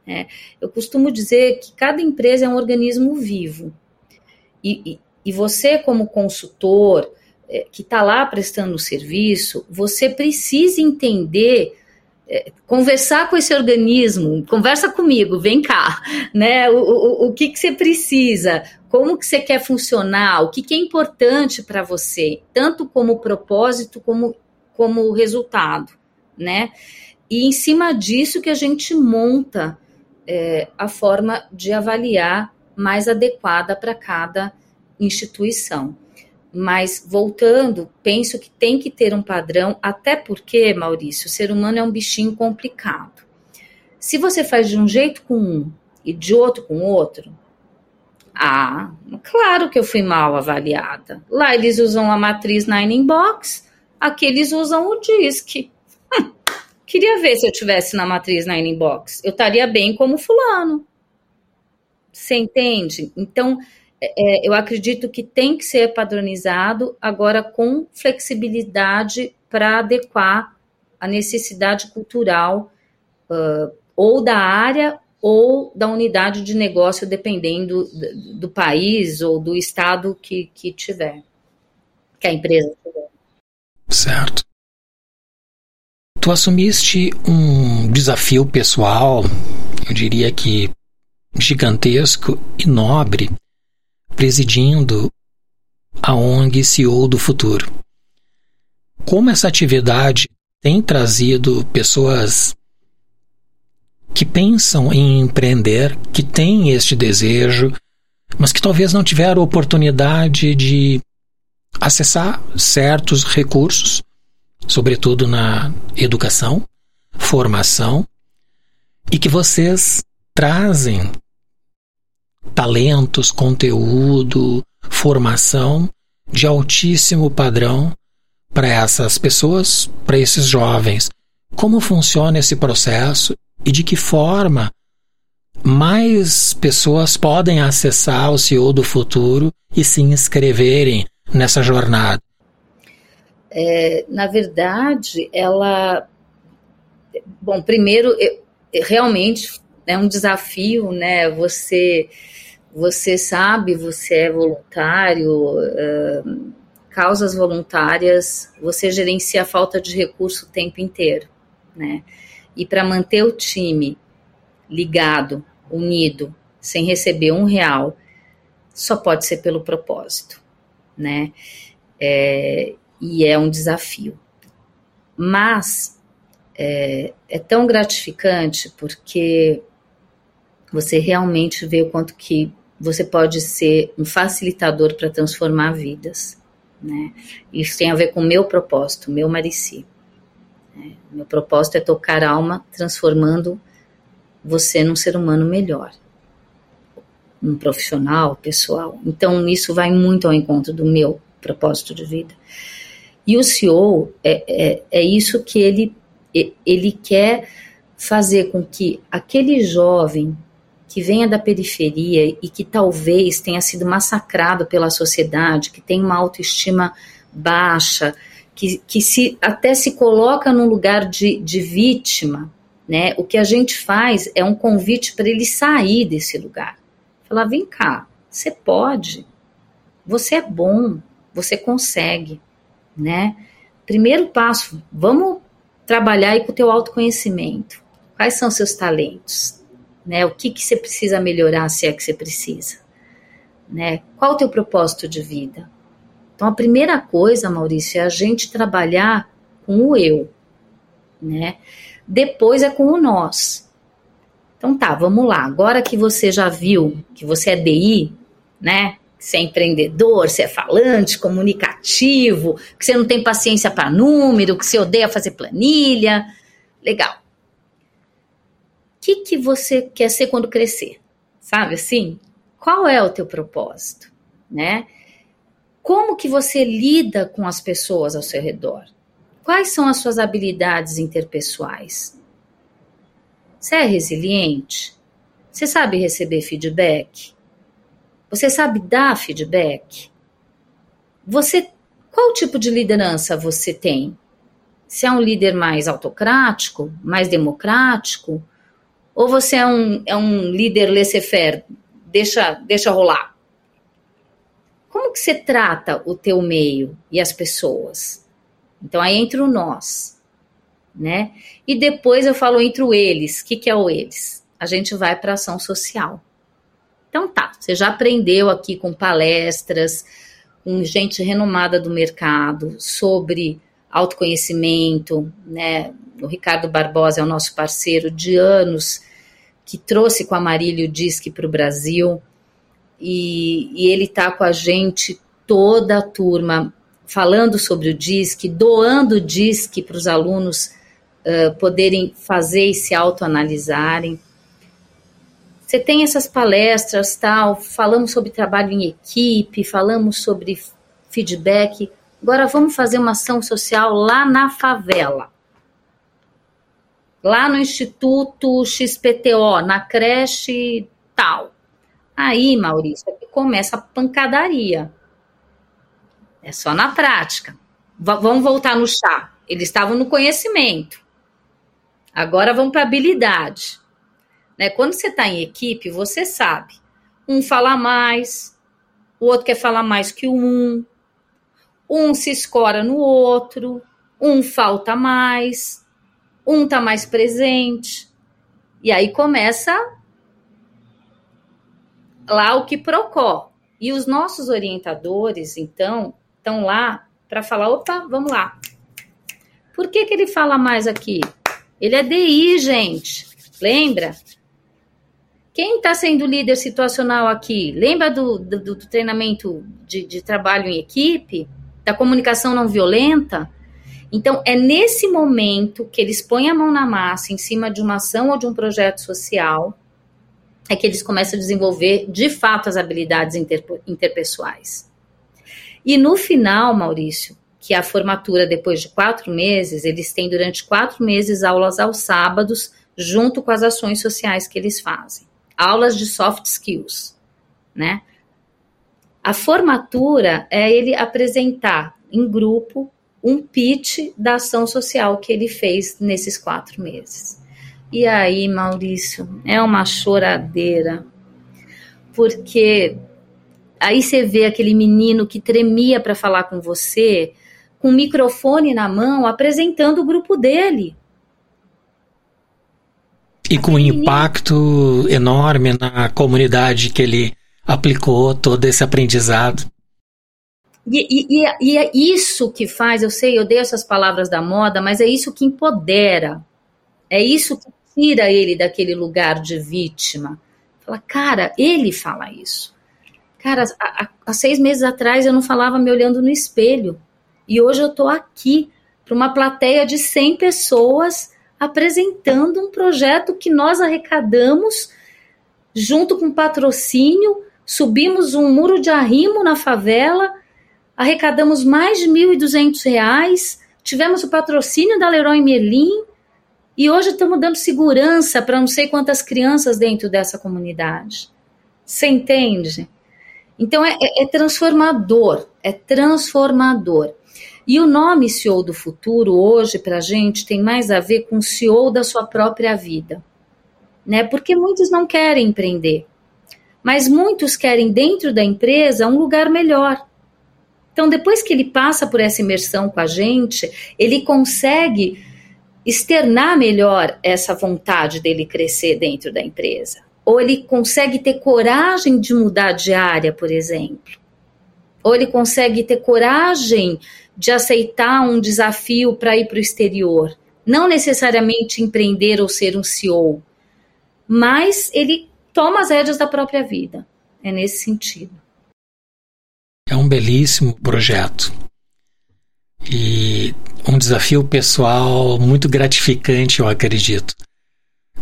Né? Eu costumo dizer que cada empresa é um organismo vivo. E, e, e você, como consultor, é, que está lá prestando o serviço, você precisa entender conversar com esse organismo, conversa comigo, vem cá, né? O, o, o que, que você precisa? como que você quer funcionar, o que, que é importante para você, tanto como propósito como como resultado, né? E em cima disso que a gente monta é, a forma de avaliar mais adequada para cada instituição. Mas voltando, penso que tem que ter um padrão, até porque, Maurício, o ser humano é um bichinho complicado. Se você faz de um jeito com um e de outro com outro, ah, claro que eu fui mal avaliada. Lá eles usam a matriz Nine Inbox, aqui eles usam o DISC. Hum, queria ver se eu tivesse na matriz Nine Inbox. Eu estaria bem como fulano. Você entende? Então, é, é, eu acredito que tem que ser padronizado, agora com flexibilidade para adequar a necessidade cultural uh, ou da área ou da unidade de negócio, dependendo do, do país ou do estado que, que tiver, que a empresa tiver. Certo. Tu assumiste um desafio pessoal, eu diria que gigantesco e nobre, presidindo a ONG CEO do Futuro. Como essa atividade tem trazido pessoas que pensam em empreender, que têm este desejo, mas que talvez não tiveram oportunidade de acessar certos recursos, sobretudo na educação, formação, e que vocês trazem talentos, conteúdo, formação de altíssimo padrão para essas pessoas, para esses jovens. Como funciona esse processo e de que forma mais pessoas podem acessar o CEO do futuro e se inscreverem nessa jornada? É, na verdade, ela. Bom, primeiro, eu, realmente é um desafio, né? Você, você sabe, você é voluntário, uh, causas voluntárias, você gerencia a falta de recurso o tempo inteiro, né? E para manter o time ligado, unido, sem receber um real, só pode ser pelo propósito, né? É, e é um desafio. Mas é, é tão gratificante porque você realmente vê o quanto que você pode ser um facilitador para transformar vidas. Né? Isso tem a ver com o meu propósito, meu Marici. Né? Meu propósito é tocar a alma, transformando você num ser humano melhor, um profissional, pessoal. Então, isso vai muito ao encontro do meu propósito de vida. E o CEO é, é, é isso que ele, ele quer fazer com que aquele jovem que venha da periferia e que talvez tenha sido massacrado pela sociedade, que tem uma autoestima baixa, que, que se até se coloca num lugar de, de vítima, né? O que a gente faz é um convite para ele sair desse lugar. Falar, vem cá, você pode, você é bom, você consegue, né? Primeiro passo, vamos trabalhar aí com o teu autoconhecimento. Quais são seus talentos? Né? O que, que você precisa melhorar se é que você precisa, né? Qual o teu propósito de vida? Então, a primeira coisa, Maurício, é a gente trabalhar com o eu, né? Depois é com o nós. Então tá, vamos lá. Agora que você já viu que você é DI, né? Você é empreendedor, você é falante, comunicativo, que você não tem paciência para número, que você odeia fazer planilha. Legal que, que você quer ser quando crescer? Sabe assim? Qual é o teu propósito? Né? Como que você lida com as pessoas ao seu redor? Quais são as suas habilidades interpessoais? Você é resiliente? Você sabe receber feedback? Você sabe dar feedback? Você qual tipo de liderança você tem? Se é um líder mais autocrático, mais democrático, ou você é um, é um líder laissez-faire, deixa, deixa rolar? Como que você trata o teu meio e as pessoas? Então aí entra o nós, né? E depois eu falo entre o eles. O que, que é o eles? A gente vai para ação social. Então tá, você já aprendeu aqui com palestras, com gente renomada do mercado sobre autoconhecimento, né? O Ricardo Barbosa é o nosso parceiro de anos, que trouxe com a Marília o DISC para o Brasil, e, e ele está com a gente, toda a turma, falando sobre o DISC, doando o DISC para os alunos uh, poderem fazer e se autoanalisarem. Você tem essas palestras, tal, falamos sobre trabalho em equipe, falamos sobre feedback. Agora vamos fazer uma ação social lá na favela lá no Instituto XPTO, na creche tal. Aí, Maurício, é começa a pancadaria. É só na prática. V vamos voltar no chá. Eles estavam no conhecimento. Agora vamos para habilidade. Né? Quando você está em equipe, você sabe. Um fala mais, o outro quer falar mais que o um, um se escora no outro, um falta mais, um tá mais presente. E aí começa lá o que procó. E os nossos orientadores, então, estão lá para falar: opa, vamos lá. Por que, que ele fala mais aqui? Ele é DI, gente. Lembra? Quem está sendo líder situacional aqui? Lembra do, do, do treinamento de, de trabalho em equipe? Da comunicação não violenta? Então, é nesse momento que eles põem a mão na massa em cima de uma ação ou de um projeto social, é que eles começam a desenvolver de fato as habilidades inter, interpessoais. E no final, Maurício, que é a formatura depois de quatro meses, eles têm durante quatro meses aulas aos sábados, junto com as ações sociais que eles fazem aulas de soft skills, né? A formatura é ele apresentar em grupo um pitch da ação social que ele fez nesses quatro meses. E aí, Maurício, é uma choradeira, porque aí você vê aquele menino que tremia para falar com você, com o microfone na mão, apresentando o grupo dele. E com um impacto enorme na comunidade que ele aplicou todo esse aprendizado. E, e, e, é isso que faz, eu sei, eu odeio essas palavras da moda, mas é isso que empodera. É isso que tira ele daquele lugar de vítima. Fala, cara, ele fala isso. Cara, há, há seis meses atrás eu não falava me olhando no espelho. E hoje eu estou aqui para uma plateia de 100 pessoas apresentando um projeto que nós arrecadamos junto com patrocínio, subimos um muro de arrimo na favela, arrecadamos mais de R$ 1.200, tivemos o patrocínio da Leroy Merlin e hoje estamos dando segurança para não sei quantas crianças dentro dessa comunidade. Você entende? Então é, é, é transformador, é transformador. E o nome CEO do futuro hoje para a gente tem mais a ver com o CEO da sua própria vida, né? Porque muitos não querem empreender, mas muitos querem dentro da empresa um lugar melhor. Então, depois que ele passa por essa imersão com a gente, ele consegue externar melhor essa vontade dele crescer dentro da empresa. Ou ele consegue ter coragem de mudar de área, por exemplo. Ou ele consegue ter coragem de aceitar um desafio para ir para o exterior. Não necessariamente empreender ou ser um CEO, mas ele toma as rédeas da própria vida. É nesse sentido. Belíssimo projeto. E um desafio pessoal muito gratificante, eu acredito,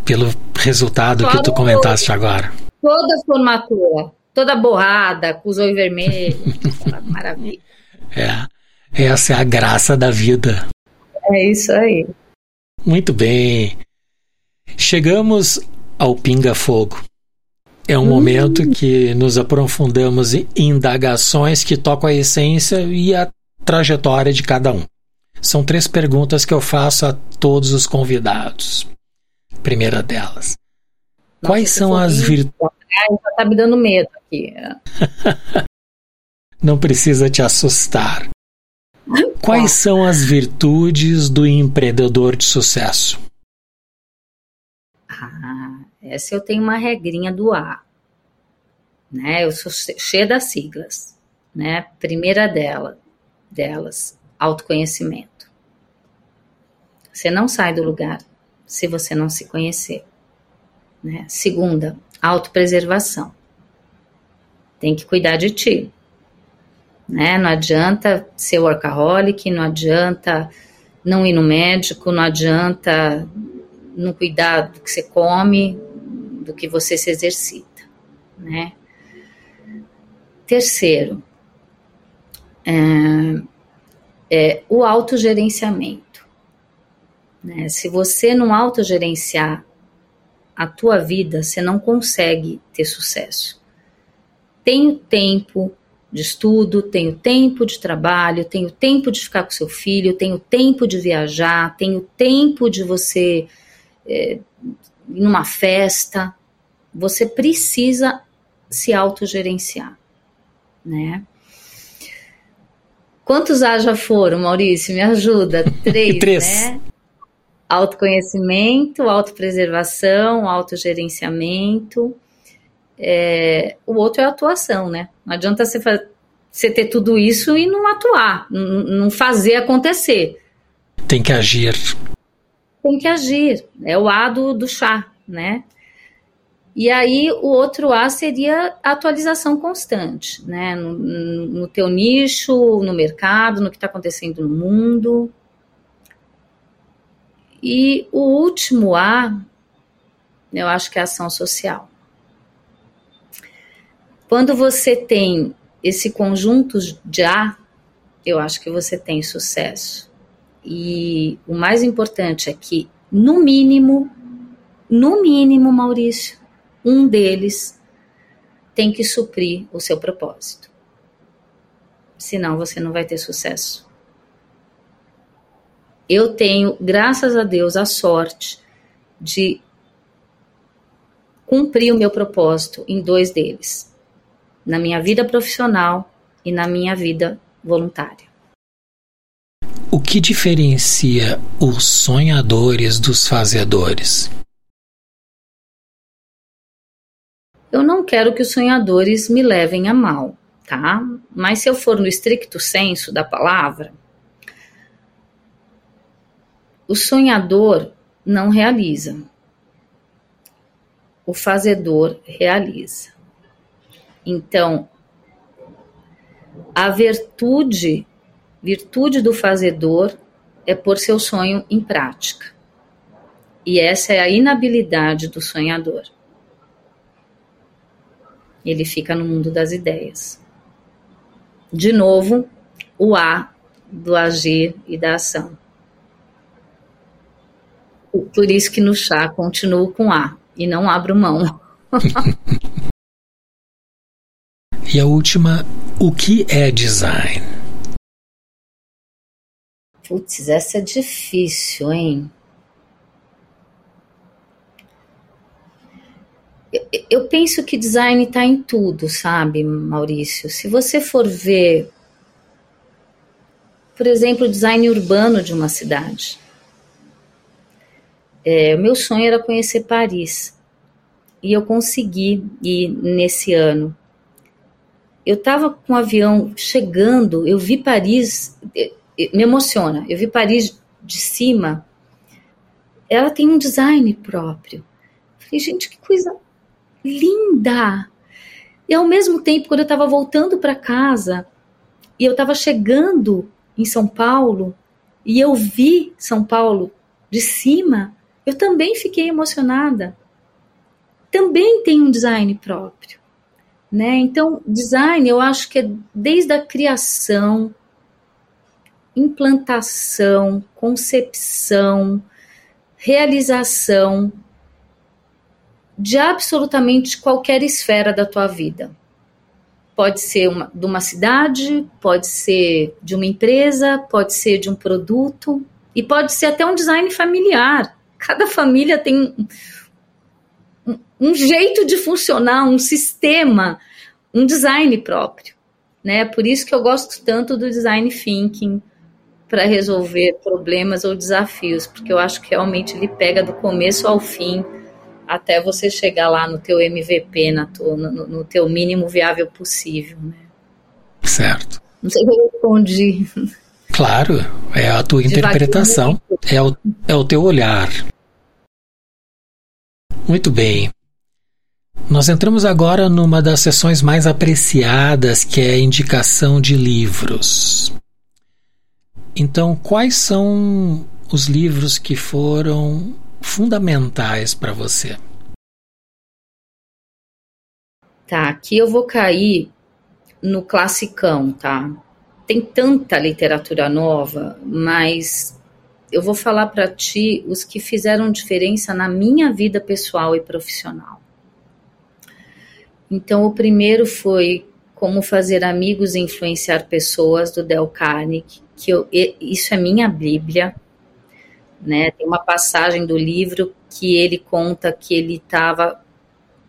pelo resultado que tu comentaste agora. Toda formatura, toda borrada, com os olhos vermelhos, maravilha. É. Essa é a graça da vida. É isso aí. Muito bem. Chegamos ao pinga-fogo. É um hum. momento que nos aprofundamos em indagações que tocam a essência e a trajetória de cada um. São três perguntas que eu faço a todos os convidados. Primeira delas. Nossa, Quais são as virtudes. Já tá me dando medo aqui. Não precisa te assustar. Quais são as virtudes do empreendedor de sucesso? Ah, essa eu tenho uma regrinha do A. Né? Eu sou cheia das siglas. Né? Primeira dela, delas, autoconhecimento. Você não sai do lugar se você não se conhecer. Né? Segunda, autopreservação. Tem que cuidar de ti né? Não adianta ser workaholic, não adianta não ir no médico, não adianta não cuidar do que você come, do que você se exercita, né? Terceiro, é, é o autogerenciamento. Né? Se você não autogerenciar a tua vida, você não consegue ter sucesso. Tenho tempo, de estudo, tenho tempo de trabalho, tenho tempo de ficar com seu filho, tenho tempo de viajar, tenho tempo de você é, numa festa. Você precisa se autogerenciar, né? Quantos A já foram, Maurício? Me ajuda. Três, Três. né? Autoconhecimento, autopreservação, autogerenciamento é, o outro é a atuação, né? Não adianta você, você ter tudo isso e não atuar, não fazer acontecer. Tem que agir. Tem que agir. É o A do, do chá, né? E aí o outro A seria atualização constante, né? No, no teu nicho, no mercado, no que está acontecendo no mundo. E o último A, eu acho que é ação social. Quando você tem esse conjunto de A, eu acho que você tem sucesso. E o mais importante é que, no mínimo, no mínimo, Maurício, um deles tem que suprir o seu propósito. Senão você não vai ter sucesso. Eu tenho, graças a Deus, a sorte de cumprir o meu propósito em dois deles, na minha vida profissional e na minha vida voluntária. O que diferencia os sonhadores dos fazedores? Eu não quero que os sonhadores me levem a mal, tá? Mas se eu for no estricto senso da palavra, o sonhador não realiza. O fazedor realiza. Então, a virtude, virtude do fazedor é pôr seu sonho em prática. E essa é a inabilidade do sonhador. Ele fica no mundo das ideias. De novo, o A do agir e da ação. Por isso que no chá continuo com A e não abro mão. e a última, o que é design? Putz, essa é difícil, hein? eu penso que design está em tudo, sabe, Maurício? Se você for ver, por exemplo, o design urbano de uma cidade. É, o meu sonho era conhecer Paris. E eu consegui ir nesse ano. Eu estava com o avião chegando, eu vi Paris, me emociona, eu vi Paris de cima. Ela tem um design próprio. Falei, gente, que coisa linda. E ao mesmo tempo, quando eu estava voltando para casa e eu estava chegando em São Paulo e eu vi São Paulo de cima, eu também fiquei emocionada. Também tem um design próprio, né? Então, design eu acho que é desde a criação, implantação, concepção, realização de absolutamente qualquer esfera da tua vida. Pode ser uma, de uma cidade, pode ser de uma empresa, pode ser de um produto e pode ser até um design familiar. Cada família tem um, um jeito de funcionar, um sistema, um design próprio. Né? Por isso que eu gosto tanto do design thinking para resolver problemas ou desafios, porque eu acho que realmente ele pega do começo ao fim até você chegar lá no teu MVP, na tua, no, no teu mínimo viável possível, né? Certo. Não sei se eu respondi. Claro, é a tua interpretação, é o, é o teu olhar. Muito bem. Nós entramos agora numa das sessões mais apreciadas, que é a indicação de livros. Então, quais são os livros que foram fundamentais para você? Tá, aqui eu vou cair no classicão, tá? Tem tanta literatura nova, mas eu vou falar para ti os que fizeram diferença na minha vida pessoal e profissional. Então, o primeiro foi Como Fazer Amigos e Influenciar Pessoas, do Del Carnegie, que eu, isso é minha bíblia, né? Tem uma passagem do livro que ele conta que ele estava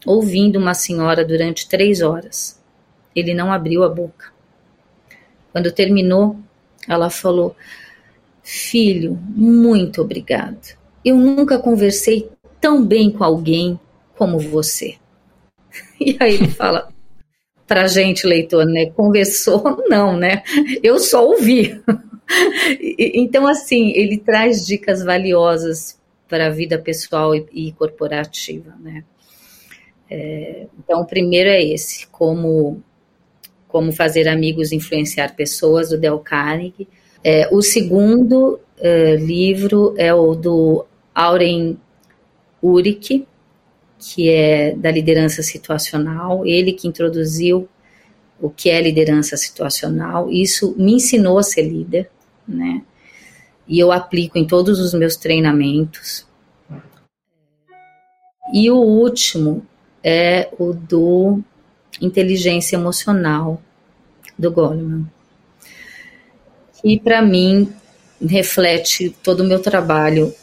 ouvindo uma senhora durante três horas. Ele não abriu a boca. Quando terminou, ela falou: Filho, muito obrigado. Eu nunca conversei tão bem com alguém como você. E aí ele fala para gente, leitor, né? Conversou? Não, né? Eu só ouvi. então, assim, ele traz dicas valiosas para a vida pessoal e, corporativa, né? É, então, o primeiro é esse, como como fazer amigos influenciar pessoas, do Del Carnegie. É, o segundo é, livro é o do Auren Uric, que é da liderança situacional, ele que introduziu o que é liderança situacional. Isso me ensinou a ser líder, né? E eu aplico em todos os meus treinamentos. E o último é o do inteligência emocional do Goleman. E para mim reflete todo o meu trabalho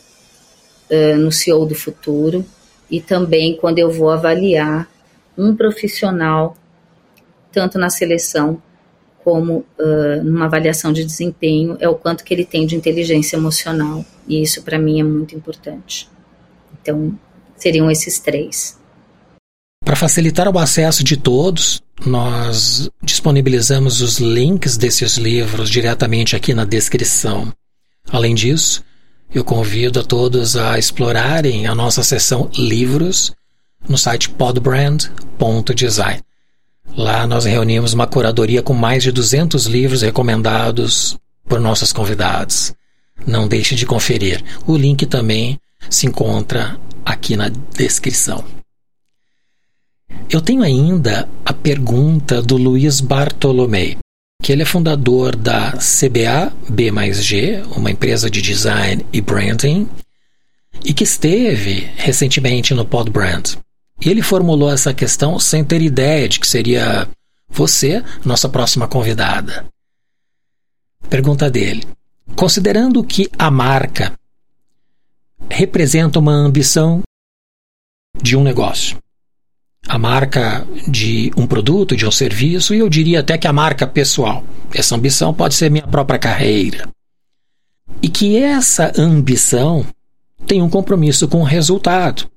uh, no CEO do futuro e também quando eu vou avaliar um profissional, tanto na seleção como uh, numa avaliação de desempenho, é o quanto que ele tem de inteligência emocional. E isso para mim é muito importante. Então, seriam esses três. Para facilitar o acesso de todos, nós disponibilizamos os links desses livros diretamente aqui na descrição. Além disso, eu convido a todos a explorarem a nossa seção Livros no site podbrand.design. Lá nós reunimos uma curadoria com mais de 200 livros recomendados por nossos convidados. Não deixe de conferir. O link também se encontra aqui na descrição. Eu tenho ainda a pergunta do Luiz Bartolomei que ele é fundador da CBA B mais G, uma empresa de design e branding, e que esteve recentemente no Pod Brand. E ele formulou essa questão sem ter ideia de que seria você nossa próxima convidada. Pergunta dele: Considerando que a marca representa uma ambição de um negócio, a marca de um produto, de um serviço, e eu diria até que a marca pessoal. Essa ambição pode ser minha própria carreira. E que essa ambição tem um compromisso com o resultado.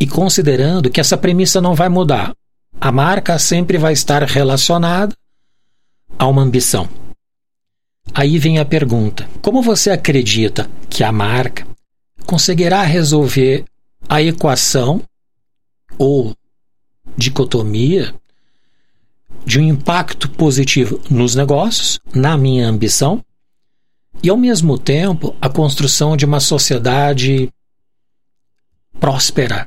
E considerando que essa premissa não vai mudar, a marca sempre vai estar relacionada a uma ambição. Aí vem a pergunta: como você acredita que a marca conseguirá resolver a equação ou dicotomia de um impacto positivo nos negócios, na minha ambição, e ao mesmo tempo a construção de uma sociedade próspera.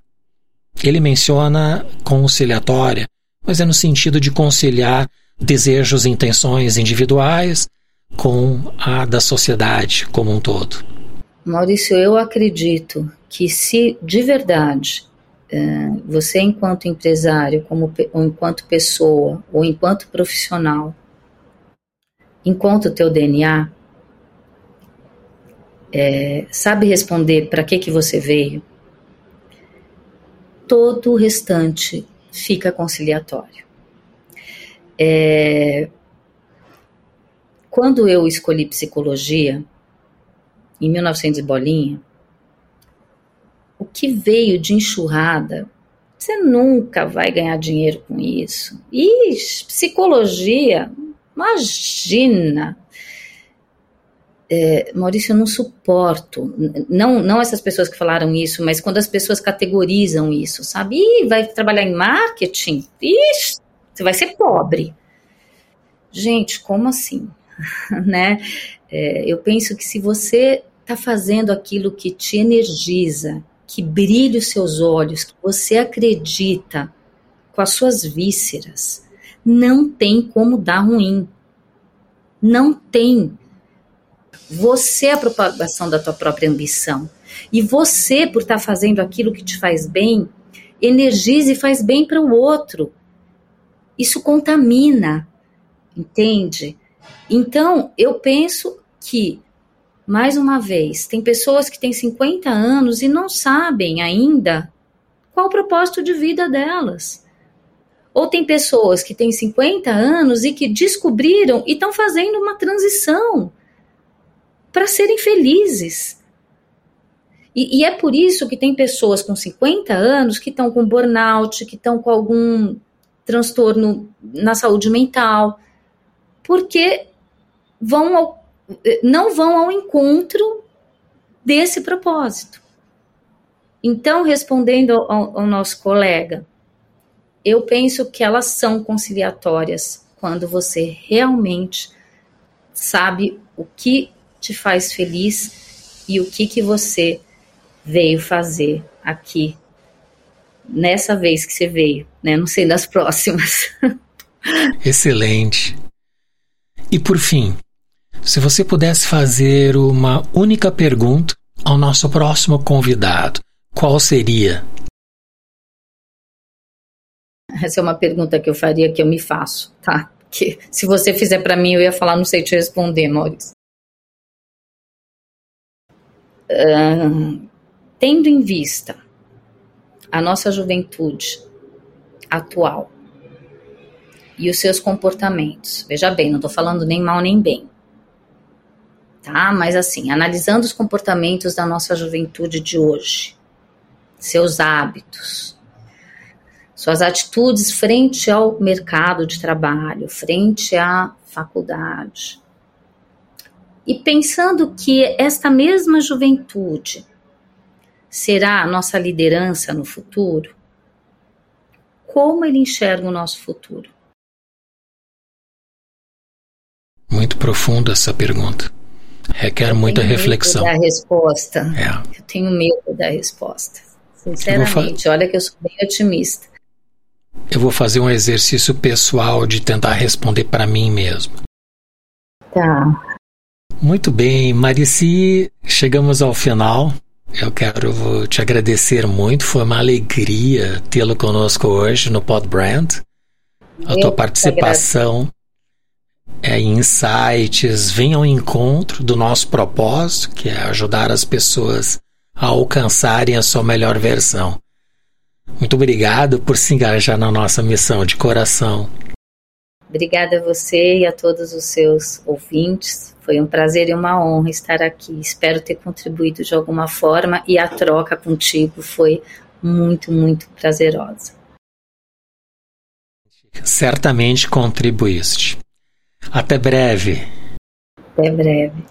Ele menciona conciliatória, mas é no sentido de conciliar desejos e intenções individuais com a da sociedade como um todo. Maurício, eu acredito que se de verdade você enquanto empresário, como ou enquanto pessoa ou enquanto profissional, encontra o teu DNA, é, sabe responder para que que você veio, todo o restante fica conciliatório. É, quando eu escolhi psicologia, em 1900 bolinha, o que veio de enxurrada, você nunca vai ganhar dinheiro com isso. E psicologia, imagina. É, Maurício, eu não suporto, não, não essas pessoas que falaram isso, mas quando as pessoas categorizam isso, sabe? Ih, vai trabalhar em marketing? Ixi, você vai ser pobre. Gente, como assim? né? É, eu penso que se você está fazendo aquilo que te energiza, que brilhe os seus olhos, que você acredita com as suas vísceras, não tem como dar ruim. Não tem. Você é a propagação da tua própria ambição. E você, por estar tá fazendo aquilo que te faz bem, energiza e faz bem para o outro. Isso contamina, entende? Então, eu penso que mais uma vez, tem pessoas que têm 50 anos e não sabem ainda qual o propósito de vida delas. Ou tem pessoas que têm 50 anos e que descobriram e estão fazendo uma transição para serem felizes. E, e, é por isso que tem pessoas com 50 anos que estão com burnout, que estão com algum transtorno na saúde mental, porque vão não vão ao encontro desse propósito. Então, respondendo ao, ao nosso colega, eu penso que elas são conciliatórias quando você realmente sabe o que te faz feliz e o que que você veio fazer aqui nessa vez que você veio, né? Não sei das próximas. Excelente. E por fim, se você pudesse fazer uma única pergunta ao nosso próximo convidado, qual seria? Essa é uma pergunta que eu faria que eu me faço, tá? Que se você fizer para mim, eu ia falar, não sei te responder, Maurício. Uh, tendo em vista a nossa juventude atual e os seus comportamentos, veja bem, não estou falando nem mal nem bem, tá? Mas assim, analisando os comportamentos da nossa juventude de hoje, seus hábitos, suas atitudes frente ao mercado de trabalho, frente à faculdade. E pensando que esta mesma juventude será a nossa liderança no futuro, como ele enxerga o nosso futuro? Muito profunda essa pergunta. Requer muita reflexão. Da resposta. É. Eu tenho medo da resposta. Sinceramente, olha que eu sou bem otimista. Eu vou fazer um exercício pessoal de tentar responder para mim mesmo. Tá. Muito bem, Marici, chegamos ao final. Eu quero te agradecer muito, foi uma alegria tê-lo conosco hoje no Pod Brand. A eu tua participação é, insights, vem ao encontro do nosso propósito, que é ajudar as pessoas a alcançarem a sua melhor versão. Muito obrigado por se engajar na nossa missão de coração. Obrigada a você e a todos os seus ouvintes. Foi um prazer e uma honra estar aqui. Espero ter contribuído de alguma forma e a troca contigo foi muito, muito prazerosa. Certamente contribuíste. Até breve. Até breve.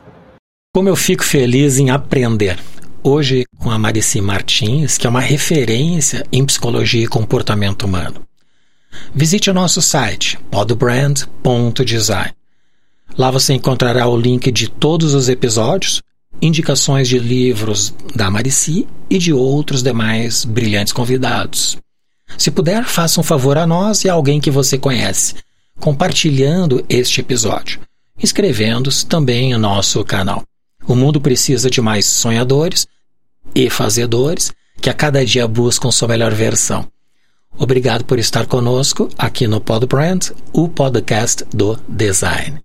Como eu fico feliz em aprender. Hoje com a Marici Martins, que é uma referência em psicologia e comportamento humano. Visite o nosso site podbrand.design. Lá você encontrará o link de todos os episódios, indicações de livros da Marici e de outros demais brilhantes convidados. Se puder, faça um favor a nós e a alguém que você conhece compartilhando este episódio, inscrevendo-se também no nosso canal. O mundo precisa de mais sonhadores e fazedores que a cada dia buscam sua melhor versão. Obrigado por estar conosco aqui no Podbrand, o podcast do design.